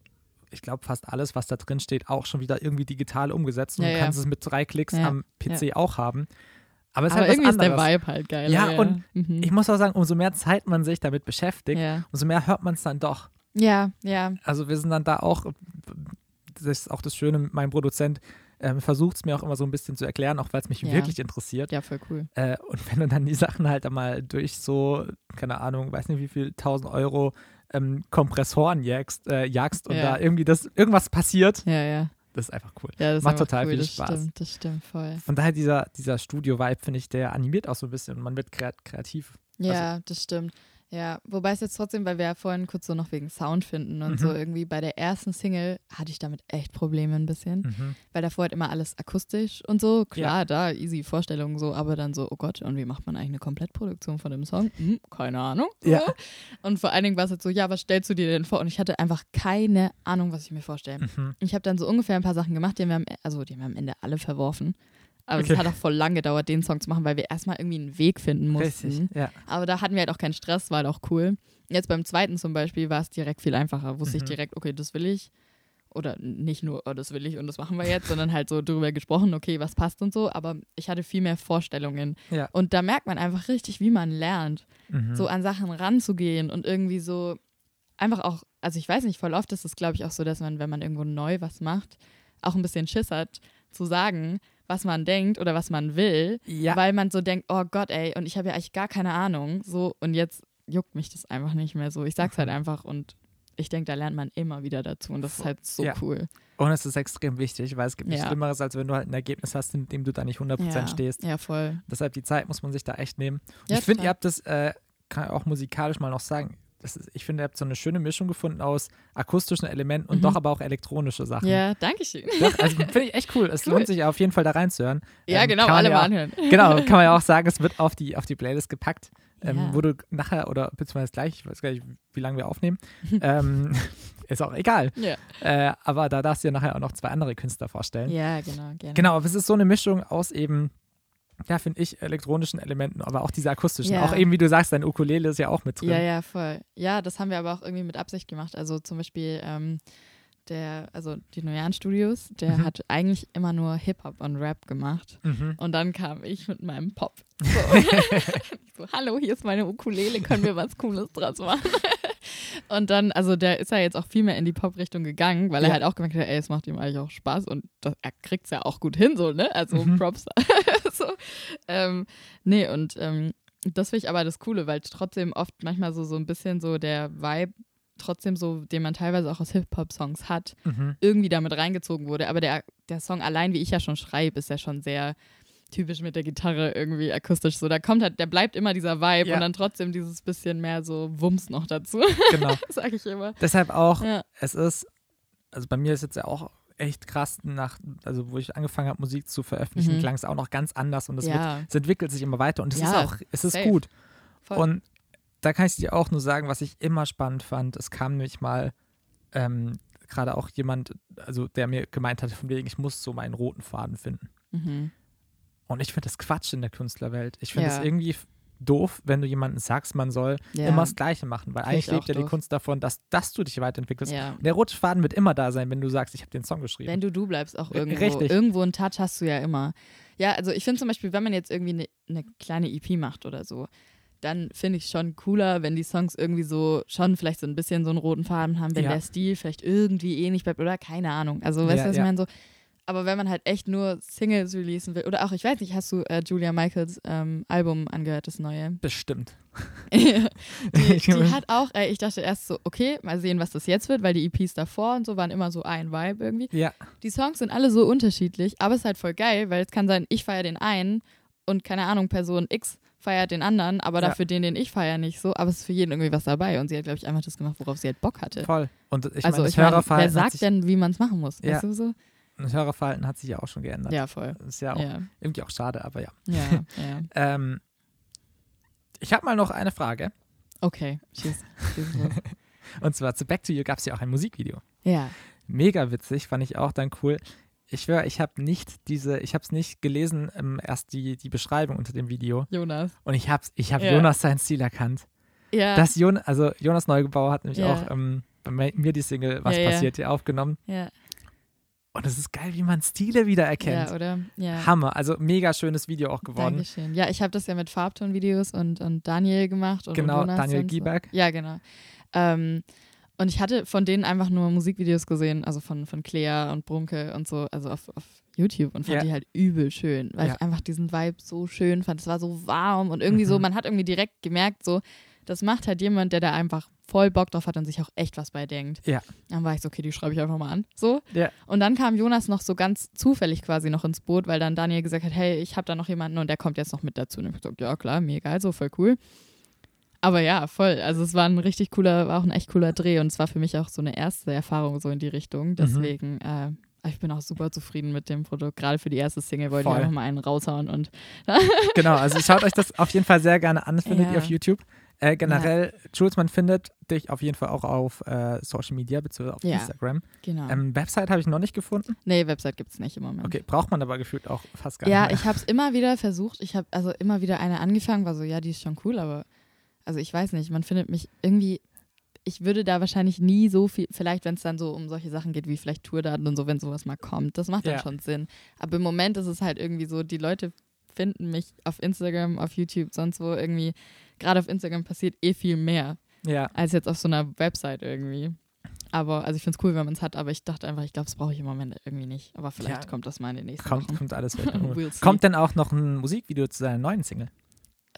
Speaker 1: ich glaube, fast alles, was da drin steht, auch schon wieder irgendwie digital umgesetzt. Und
Speaker 2: Ja,
Speaker 1: du
Speaker 2: ja.
Speaker 1: kannst es mit drei Klicks
Speaker 2: Ja,
Speaker 1: am PC auch haben. Aber es ist
Speaker 2: Aber
Speaker 1: halt
Speaker 2: irgendwie ist der. Vibe halt geil.
Speaker 1: Ja, und
Speaker 2: mhm.
Speaker 1: Ich muss auch sagen, umso mehr Zeit man sich damit beschäftigt,
Speaker 2: ja.
Speaker 1: umso mehr hört man es dann doch.
Speaker 2: ja, ja.
Speaker 1: Also wir sind dann da auch, das ist auch das Schöne, mein Produzent ähm, versucht es mir auch immer so ein bisschen zu erklären, auch weil es mich
Speaker 2: Ja.
Speaker 1: wirklich interessiert.
Speaker 2: Ja, voll cool.
Speaker 1: Äh, und wenn du dann die Sachen halt einmal durch so, keine Ahnung, weiß nicht wie viel, 1000 Euro ähm, Kompressoren jagst, äh, jagst und
Speaker 2: Ja.
Speaker 1: da irgendwie das, irgendwas passiert,
Speaker 2: Ja, ja.
Speaker 1: das ist einfach cool.
Speaker 2: Ja, das
Speaker 1: Macht total
Speaker 2: cool,
Speaker 1: viel
Speaker 2: das
Speaker 1: Spaß.
Speaker 2: Stimmt, das stimmt voll.
Speaker 1: Von daher dieser, dieser Studio-Vibe, finde ich, der animiert auch so ein bisschen und man wird kreat kreativ.
Speaker 2: Ja, das stimmt. Ja, wobei es jetzt trotzdem, weil wir ja vorhin kurz so noch wegen Sound finden und
Speaker 1: Mhm.
Speaker 2: so irgendwie bei der ersten Single hatte ich damit echt Probleme ein bisschen,
Speaker 1: Mhm.
Speaker 2: weil davor halt immer alles akustisch und so, klar, da easy Vorstellungen so, aber dann so, oh Gott, und wie macht man eigentlich eine Komplettproduktion von dem Song? Hm, keine Ahnung.
Speaker 1: Ja.
Speaker 2: Und vor allen Dingen war es halt so, ja, was stellst du dir denn vor? Und ich hatte einfach keine Ahnung, was ich mir vorstelle.
Speaker 1: Mhm.
Speaker 2: Ich habe dann so ungefähr ein paar Sachen gemacht, die haben wir am, also die haben wir am Ende alle verworfen. Aber
Speaker 1: Okay.
Speaker 2: es hat auch voll lang gedauert, den Song zu machen, weil wir erstmal irgendwie einen Weg finden mussten.
Speaker 1: Richtig, ja.
Speaker 2: Aber da hatten wir halt auch keinen Stress, war halt auch cool. Jetzt beim zweiten zum Beispiel war es direkt viel einfacher. Wusste ich
Speaker 1: Mhm.
Speaker 2: direkt, okay, das will ich. Oder nicht nur, oh, das will ich und das machen wir jetzt, sondern halt so drüber gesprochen, okay, was passt und so. Aber ich hatte viel mehr Vorstellungen.
Speaker 1: Ja.
Speaker 2: Und da merkt man einfach richtig, wie man lernt,
Speaker 1: Mhm.
Speaker 2: so an Sachen ranzugehen und irgendwie so einfach auch, also ich weiß nicht, voll oft ist es, glaube ich, auch so, dass man, wenn man irgendwo neu was macht, auch ein bisschen Schiss hat, zu sagen, was man denkt oder was man will,
Speaker 1: ja.
Speaker 2: weil man so denkt, oh Gott, ey, und ich habe ja eigentlich gar keine Ahnung, so und jetzt juckt mich das einfach nicht mehr so. Ich sag's halt einfach und ich denke, da lernt man immer wieder dazu und das ist halt so
Speaker 1: Ja.
Speaker 2: cool.
Speaker 1: Und es ist extrem wichtig, weil es gibt nichts
Speaker 2: Ja.
Speaker 1: Schlimmeres, als wenn du halt ein Ergebnis hast, in dem du da nicht 100%
Speaker 2: Ja,
Speaker 1: stehst.
Speaker 2: ja, voll.
Speaker 1: Deshalb die Zeit muss man sich da echt nehmen.
Speaker 2: Ja,
Speaker 1: ich finde, ihr habt das, äh, kann ich auch musikalisch mal noch sagen, das ist, ich finde, ihr habt so eine schöne Mischung gefunden aus akustischen Elementen und
Speaker 2: Mhm.
Speaker 1: doch aber auch elektronische Sachen.
Speaker 2: Ja, danke schön.
Speaker 1: Doch, also finde ich echt cool. Es
Speaker 2: Cool.
Speaker 1: lohnt sich auf jeden Fall da reinzuhören.
Speaker 2: Ja,
Speaker 1: Ähm,
Speaker 2: genau, alle
Speaker 1: ja
Speaker 2: mal anhören.
Speaker 1: Genau, kann man ja auch sagen, es wird auf die, auf die Playlist gepackt, ähm,
Speaker 2: Ja.
Speaker 1: wo du nachher oder beziehungsweise gleich, ich weiß gar nicht, wie lange wir aufnehmen, ähm, ist auch egal.
Speaker 2: Ja.
Speaker 1: Äh, aber da darfst du dir nachher auch noch zwei andere Künstler vorstellen.
Speaker 2: ja, genau, gerne.
Speaker 1: Genau, aber es ist so eine Mischung aus eben, ja, finde ich, elektronischen Elementen, aber auch diese akustischen.
Speaker 2: Ja.
Speaker 1: Auch eben, wie du sagst, dein Ukulele ist ja auch mit drin.
Speaker 2: Ja, ja, voll. Ja, das haben wir aber auch irgendwie mit Absicht gemacht. Also zum Beispiel ähm, der, also die Noyan Studios, der
Speaker 1: Mhm.
Speaker 2: hat eigentlich immer nur Hip-Hop und Rap gemacht.
Speaker 1: Mhm.
Speaker 2: Und dann kam ich mit meinem Pop. So, so hallo, hier ist meine Ukulele, können wir was Cooles draus machen? Und dann, also der ist ja jetzt auch viel mehr in die Pop-Richtung gegangen, weil er
Speaker 1: Ja.
Speaker 2: halt auch gemerkt hat, ey, es macht ihm eigentlich auch Spaß und das, er kriegt es ja auch gut hin, so, ne? Also
Speaker 1: Mhm.
Speaker 2: Props. so. ähm, nee, und ähm, das finde ich aber das Coole, weil trotzdem oft manchmal so, so ein bisschen so der Vibe, trotzdem so, den man teilweise auch aus Hip-Hop-Songs hat,
Speaker 1: Mhm.
Speaker 2: irgendwie damit reingezogen wurde. Aber der, der Song allein, wie ich ja schon schreibe, ist ja schon sehr typisch mit der Gitarre irgendwie akustisch so. Da kommt halt, der bleibt immer dieser Vibe
Speaker 1: Ja.
Speaker 2: und dann trotzdem dieses bisschen mehr so Wumms noch dazu,
Speaker 1: Genau.
Speaker 2: sag ich immer.
Speaker 1: Deshalb auch,
Speaker 2: Ja.
Speaker 1: es ist, also bei mir ist jetzt ja auch echt krass, nach, also wo ich angefangen habe, Musik zu veröffentlichen,
Speaker 2: Mhm.
Speaker 1: klang es auch noch ganz anders und es, wird,
Speaker 2: Ja,
Speaker 1: es entwickelt sich immer weiter und es ist auch, es ist
Speaker 2: safe.
Speaker 1: gut.
Speaker 2: voll.
Speaker 1: Und da kann ich dir auch nur sagen, was ich immer spannend fand. Es kam nämlich mal ähm, gerade auch jemand, also der mir gemeint hatte, von wegen, ich muss so meinen roten Faden finden.
Speaker 2: mhm.
Speaker 1: Und ich finde das Quatsch in der Künstlerwelt. Ich finde es
Speaker 2: Ja.
Speaker 1: irgendwie doof, wenn du jemandem sagst, man soll
Speaker 2: ja.
Speaker 1: immer das Gleiche machen, weil eigentlich lebt ja die
Speaker 2: doof.
Speaker 1: Kunst davon, dass, dass du dich weiterentwickelst.
Speaker 2: ja.
Speaker 1: Der rote Faden wird immer da sein, wenn du sagst, ich habe den Song geschrieben.
Speaker 2: Wenn du du bleibst auch irgendwo.
Speaker 1: richtig.
Speaker 2: Irgendwo einen Touch hast du ja immer. Ja, also ich finde zum Beispiel, wenn man jetzt irgendwie eine ne kleine EP macht oder so, dann finde ich schon cooler, wenn die Songs irgendwie so schon vielleicht so ein bisschen so einen roten Faden haben, wenn
Speaker 1: Ja.
Speaker 2: der Stil vielleicht irgendwie ähnlich bleibt oder keine Ahnung. Also weißt
Speaker 1: Ja,
Speaker 2: du, was
Speaker 1: ja.
Speaker 2: ich meine? So, aber wenn man halt echt nur Singles releasen will, oder auch, ich weiß nicht, hast du äh, Julia Michaels ähm, Album angehört, das neue?
Speaker 1: Bestimmt.
Speaker 2: die, die hat auch, äh, ich dachte erst so, okay, mal sehen, was das jetzt wird, weil die EPs davor und so waren immer so ein Vibe irgendwie.
Speaker 1: Ja,
Speaker 2: Die Songs sind alle so unterschiedlich, aber es ist halt voll geil, weil es kann sein, ich feiere den einen und keine Ahnung, Person X feiert den anderen, aber
Speaker 1: Ja.
Speaker 2: dafür den, den ich feiere, nicht so. Aber es ist für jeden irgendwie was dabei und sie hat, glaube ich, einfach das gemacht, worauf sie halt Bock hatte.
Speaker 1: voll. Und ich
Speaker 2: also
Speaker 1: meine,
Speaker 2: ich
Speaker 1: das
Speaker 2: meine, wer sagt denn, wie man es machen muss?
Speaker 1: Ja.
Speaker 2: Weißt du so?
Speaker 1: das Hörerverhalten hat sich ja auch schon geändert.
Speaker 2: Ja, voll.
Speaker 1: Das ist ja auch
Speaker 2: Ja,
Speaker 1: irgendwie auch schade, aber ja.
Speaker 2: ja, ja.
Speaker 1: Ähm, ich habe mal noch eine Frage.
Speaker 2: Okay, los.
Speaker 1: Und zwar zu Back to You gab es ja auch ein Musikvideo.
Speaker 2: Ja,
Speaker 1: Mega witzig, fand ich auch dann cool. Ich schwöre, ich habe nicht diese, ich habe es nicht gelesen, ähm, erst die, die Beschreibung unter dem Video.
Speaker 2: Jonas.
Speaker 1: Und ich habe ich hab
Speaker 2: Ja.
Speaker 1: Jonas seinen Stil erkannt.
Speaker 2: Ja,
Speaker 1: Das Jon also Jonas Neugebauer hat nämlich
Speaker 2: Ja.
Speaker 1: auch ähm, bei mir die Single Was
Speaker 2: Ja,
Speaker 1: passiert hier aufgenommen.
Speaker 2: ja,
Speaker 1: Und es ist geil, wie man Stile wiedererkennt.
Speaker 2: ja, oder? Ja.
Speaker 1: Hammer, also mega schönes Video auch geworden.
Speaker 2: Dankeschön. Ja, ich habe das ja mit Farbton-Videos und, und Daniel gemacht. Und
Speaker 1: Genau,
Speaker 2: Jonas
Speaker 1: Daniel
Speaker 2: und so.
Speaker 1: Gieberg.
Speaker 2: Ja, genau. Ähm, und ich hatte von denen einfach nur Musikvideos gesehen, also von, von Clea und Brunke und so, also auf, auf YouTube und fand
Speaker 1: Ja.
Speaker 2: die halt übel schön, weil
Speaker 1: Ja.
Speaker 2: ich einfach diesen Vibe so schön fand. Es war so warm und irgendwie so,
Speaker 1: Mhm.
Speaker 2: man hat irgendwie direkt gemerkt, so, das macht halt jemand, der da einfach voll Bock drauf hat und sich auch echt was bei denkt.
Speaker 1: Ja.
Speaker 2: Dann war ich so, okay, die schreibe ich einfach mal an. So.
Speaker 1: Ja.
Speaker 2: Und dann kam Jonas noch so ganz zufällig quasi noch ins Boot, weil dann Daniel gesagt hat, hey, ich habe da noch jemanden und der kommt jetzt noch mit dazu. Und ich hab gesagt, ja klar, mir egal, so voll cool. Aber ja, voll. Also es war ein richtig cooler, war auch ein echt cooler Dreh und es war für mich auch so eine erste Erfahrung so in die
Speaker 1: Mhm.
Speaker 2: Deswegen, Deswegen, äh, ich bin auch super zufrieden mit dem Produkt. Gerade für die erste Single wollte ich
Speaker 1: Voll.
Speaker 2: einfach mal einen raushauen und
Speaker 1: Genau, also schaut euch das auf jeden Fall sehr gerne an, findet
Speaker 2: Ja.
Speaker 1: ihr auf YouTube. Äh, generell, Jules, man findet dich auf jeden Fall auch auf äh, Social Media, beziehungsweise auf
Speaker 2: Ja.
Speaker 1: Instagram.
Speaker 2: genau.
Speaker 1: Ähm, Website habe ich noch nicht gefunden.
Speaker 2: nee, Website gibt es nicht im Moment.
Speaker 1: Okay, braucht man aber gefühlt auch fast gar
Speaker 2: Ja,
Speaker 1: nicht mehr.
Speaker 2: ich habe es immer wieder versucht. Ich habe also immer wieder eine angefangen, war so, ja, die ist schon cool, aber also ich weiß nicht, man findet mich irgendwie, ich würde da wahrscheinlich nie so viel, vielleicht wenn es dann so um solche Sachen geht wie vielleicht Tourdaten und so, wenn sowas mal kommt, das macht dann
Speaker 1: Ja.
Speaker 2: schon Sinn. Aber im Moment ist es halt irgendwie so, die Leute finden mich auf Instagram, auf YouTube, sonst wo irgendwie, gerade auf Instagram passiert eh viel mehr
Speaker 1: Ja,
Speaker 2: als jetzt auf so einer Website irgendwie. Aber, also ich finde es cool, wenn man es hat, aber ich dachte einfach, ich glaube, das brauche ich im Moment irgendwie nicht. Aber vielleicht
Speaker 1: Ja.
Speaker 2: kommt das mal in den nächsten
Speaker 1: kommt,
Speaker 2: Wochen.
Speaker 1: kommt alles weg.
Speaker 2: We'll
Speaker 1: kommt denn auch noch ein Musikvideo zu deiner neuen Single?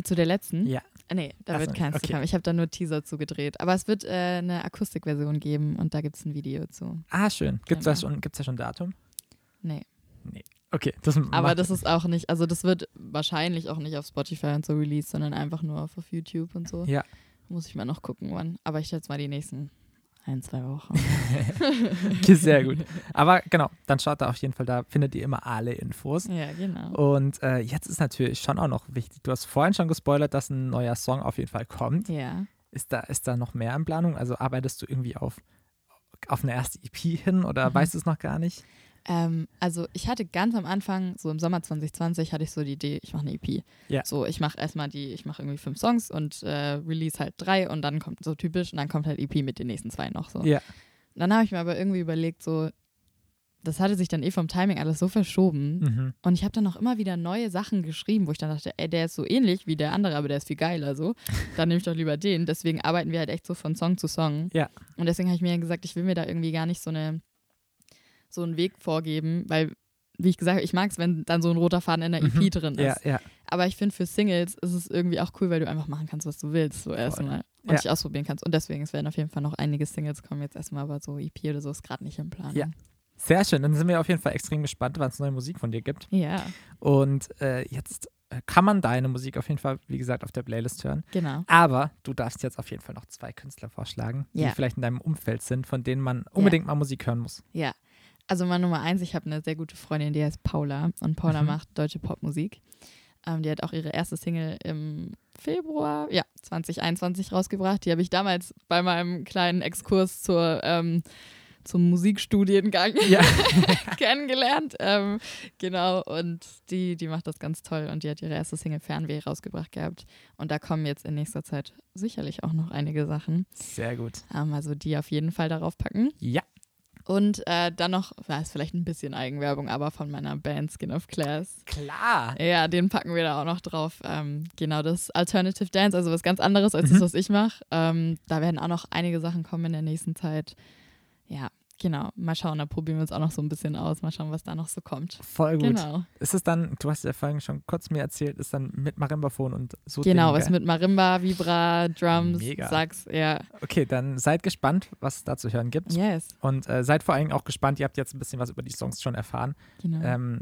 Speaker 2: Zu der letzten?
Speaker 1: Ja.
Speaker 2: Äh, Nee, da
Speaker 1: Ach
Speaker 2: wird keins
Speaker 1: okay.
Speaker 2: kommen. Ich habe da nur Teaser zugedreht. Aber es wird äh, eine Akustikversion geben und da gibt es ein Video zu.
Speaker 1: Ah, schön. Gibt's
Speaker 2: Genau.
Speaker 1: da schon, gibt's da schon ein Datum?
Speaker 2: Nee.
Speaker 1: Okay, das
Speaker 2: Aber das ist auch nicht, also das wird wahrscheinlich auch nicht auf Spotify und so released, sondern einfach nur auf, auf YouTube und so.
Speaker 1: Ja.
Speaker 2: Muss ich mal noch gucken, wann. Aber ich schätze mal die nächsten ein, zwei Wochen.
Speaker 1: Okay, sehr gut. Aber genau, dann schaut da auf jeden Fall, da findet ihr immer alle Infos.
Speaker 2: ja, genau.
Speaker 1: Und äh, jetzt ist natürlich schon auch noch wichtig, du hast vorhin schon gespoilert, dass ein neuer Song auf jeden Fall kommt.
Speaker 2: Ja.
Speaker 1: Ist da, ist da noch mehr in Planung? Also arbeitest du irgendwie auf, auf eine erste EP hin oder
Speaker 2: Mhm.
Speaker 1: weißt du es noch gar nicht?
Speaker 2: Ähm, also ich hatte ganz am Anfang, so im Sommer 2020, hatte ich so die Idee, ich mache eine EP.
Speaker 1: Ja.
Speaker 2: So, ich mache erstmal die, ich mache irgendwie fünf Songs und äh, release halt drei und dann kommt so typisch und dann kommt halt EP mit den nächsten zwei noch so.
Speaker 1: Ja.
Speaker 2: Und dann habe ich mir aber irgendwie überlegt, so, das hatte sich dann eh vom Timing alles so verschoben.
Speaker 1: Mhm.
Speaker 2: Und ich habe dann auch immer wieder neue Sachen geschrieben, wo ich dann dachte, ey, der ist so ähnlich wie der andere, aber der ist viel geiler so. Dann nehme ich doch lieber den. Deswegen arbeiten wir halt echt so von Song zu Song.
Speaker 1: Ja.
Speaker 2: Und deswegen habe ich mir gesagt, ich will mir da irgendwie gar nicht so eine so einen Weg vorgeben, weil wie ich gesagt habe, ich mag es, wenn dann so ein roter Faden in der EP
Speaker 1: Mhm.
Speaker 2: drin
Speaker 1: Ja,
Speaker 2: ist.
Speaker 1: ja.
Speaker 2: Aber ich finde, für Singles ist es irgendwie auch cool, weil du einfach machen kannst, was du willst, so erstmal. Und
Speaker 1: Ja.
Speaker 2: dich ausprobieren kannst. Und deswegen, es werden auf jeden Fall noch einige Singles kommen jetzt erstmal, aber so EP oder so ist gerade nicht im Plan.
Speaker 1: Ja. Sehr schön. Dann sind wir auf jeden Fall extrem gespannt, wann es neue Musik von dir gibt.
Speaker 2: Ja,
Speaker 1: Und äh, jetzt äh, kann man deine Musik auf jeden Fall, wie gesagt, auf der Playlist hören.
Speaker 2: genau.
Speaker 1: Aber du darfst jetzt auf jeden Fall noch zwei Künstler vorschlagen,
Speaker 2: Ja.
Speaker 1: die vielleicht in deinem Umfeld sind, von denen man unbedingt mal Musik hören muss.
Speaker 2: Ja. Also mal Nummer eins, ich habe eine sehr gute Freundin, die heißt Paula. Und Paula
Speaker 1: Mhm.
Speaker 2: macht deutsche Popmusik. Ähm, die hat auch ihre erste Single im Februar, ja, 2021 rausgebracht. Die habe ich damals bei meinem kleinen Exkurs zur, ähm, zum Musikstudiengang
Speaker 1: Ja.
Speaker 2: kennengelernt. Ähm, genau, und die, die macht das ganz toll und die hat ihre erste Single Fernweh rausgebracht gehabt. Und da kommen jetzt in nächster Zeit sicherlich auch noch einige Sachen.
Speaker 1: Sehr gut.
Speaker 2: Ähm, also die auf jeden Fall darauf packen.
Speaker 1: Ja.
Speaker 2: Und äh, dann noch, ja, ist vielleicht ein bisschen Eigenwerbung, aber von meiner Band Skin of Class.
Speaker 1: Klar.
Speaker 2: Ja, den packen wir da auch noch drauf. Ähm, genau, das Alternative Dance, also was ganz anderes als
Speaker 1: Mhm.
Speaker 2: das, was ich mache. Ähm, da werden auch noch einige Sachen kommen in der nächsten Zeit. Ja, genau. Mal schauen, da probieren wir uns auch noch so ein bisschen aus. Mal schauen, was da noch so kommt.
Speaker 1: Voll gut.
Speaker 2: Genau.
Speaker 1: Ist es dann, du hast ja vorhin schon kurz mir erzählt, ist dann mit Marimbafon und so.
Speaker 2: Genau,
Speaker 1: Dinge,
Speaker 2: was mit Marimba, Vibra, Drums,
Speaker 1: Mega.
Speaker 2: Sax, ja.
Speaker 1: Okay, dann seid gespannt, was es da zu hören gibt.
Speaker 2: Yes,
Speaker 1: Und äh, seid vor allem auch gespannt, ihr habt jetzt ein bisschen was über die Songs schon erfahren.
Speaker 2: genau.
Speaker 1: Ähm,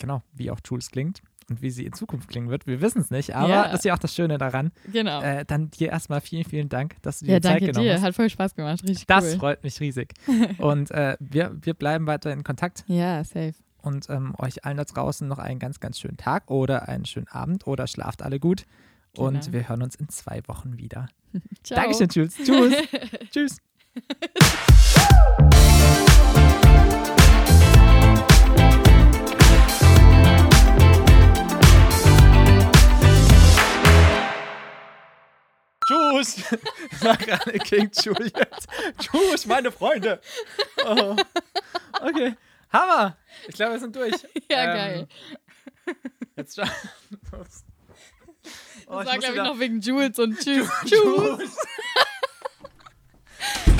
Speaker 1: genau, wie auch Jules klingt und wie sie in Zukunft klingen wird. Wir wissen es nicht, aber
Speaker 2: Ja.
Speaker 1: das ist ja auch das Schöne daran.
Speaker 2: genau.
Speaker 1: Äh, dann dir erstmal vielen, vielen Dank, dass du dir
Speaker 2: ja,
Speaker 1: Zeit
Speaker 2: danke
Speaker 1: genommen
Speaker 2: dir.
Speaker 1: hast.
Speaker 2: Hat voll Spaß gemacht. Richtig
Speaker 1: Das
Speaker 2: cool.
Speaker 1: freut mich riesig. und äh, wir, wir bleiben weiter in Kontakt
Speaker 2: Ja, safe.
Speaker 1: und ähm, euch allen da draußen noch einen ganz, ganz schönen Tag oder einen schönen Abend oder schlaft alle gut. Und
Speaker 2: Genau.
Speaker 1: wir hören uns in zwei Wochen wieder.
Speaker 2: Ciao.
Speaker 1: Dankeschön, Jules. Tschüss. Tschüss. Tschüss, sagt alle King Juliet. Tschüss, meine Freunde. Oh. Okay, Hammer. Ich glaube, wir sind durch.
Speaker 2: Ja,
Speaker 1: ähm,
Speaker 2: geil.
Speaker 1: Jetzt schon. Oh,
Speaker 2: das war, glaube ich, noch wegen Jules und Tschüss.
Speaker 1: Tschüss.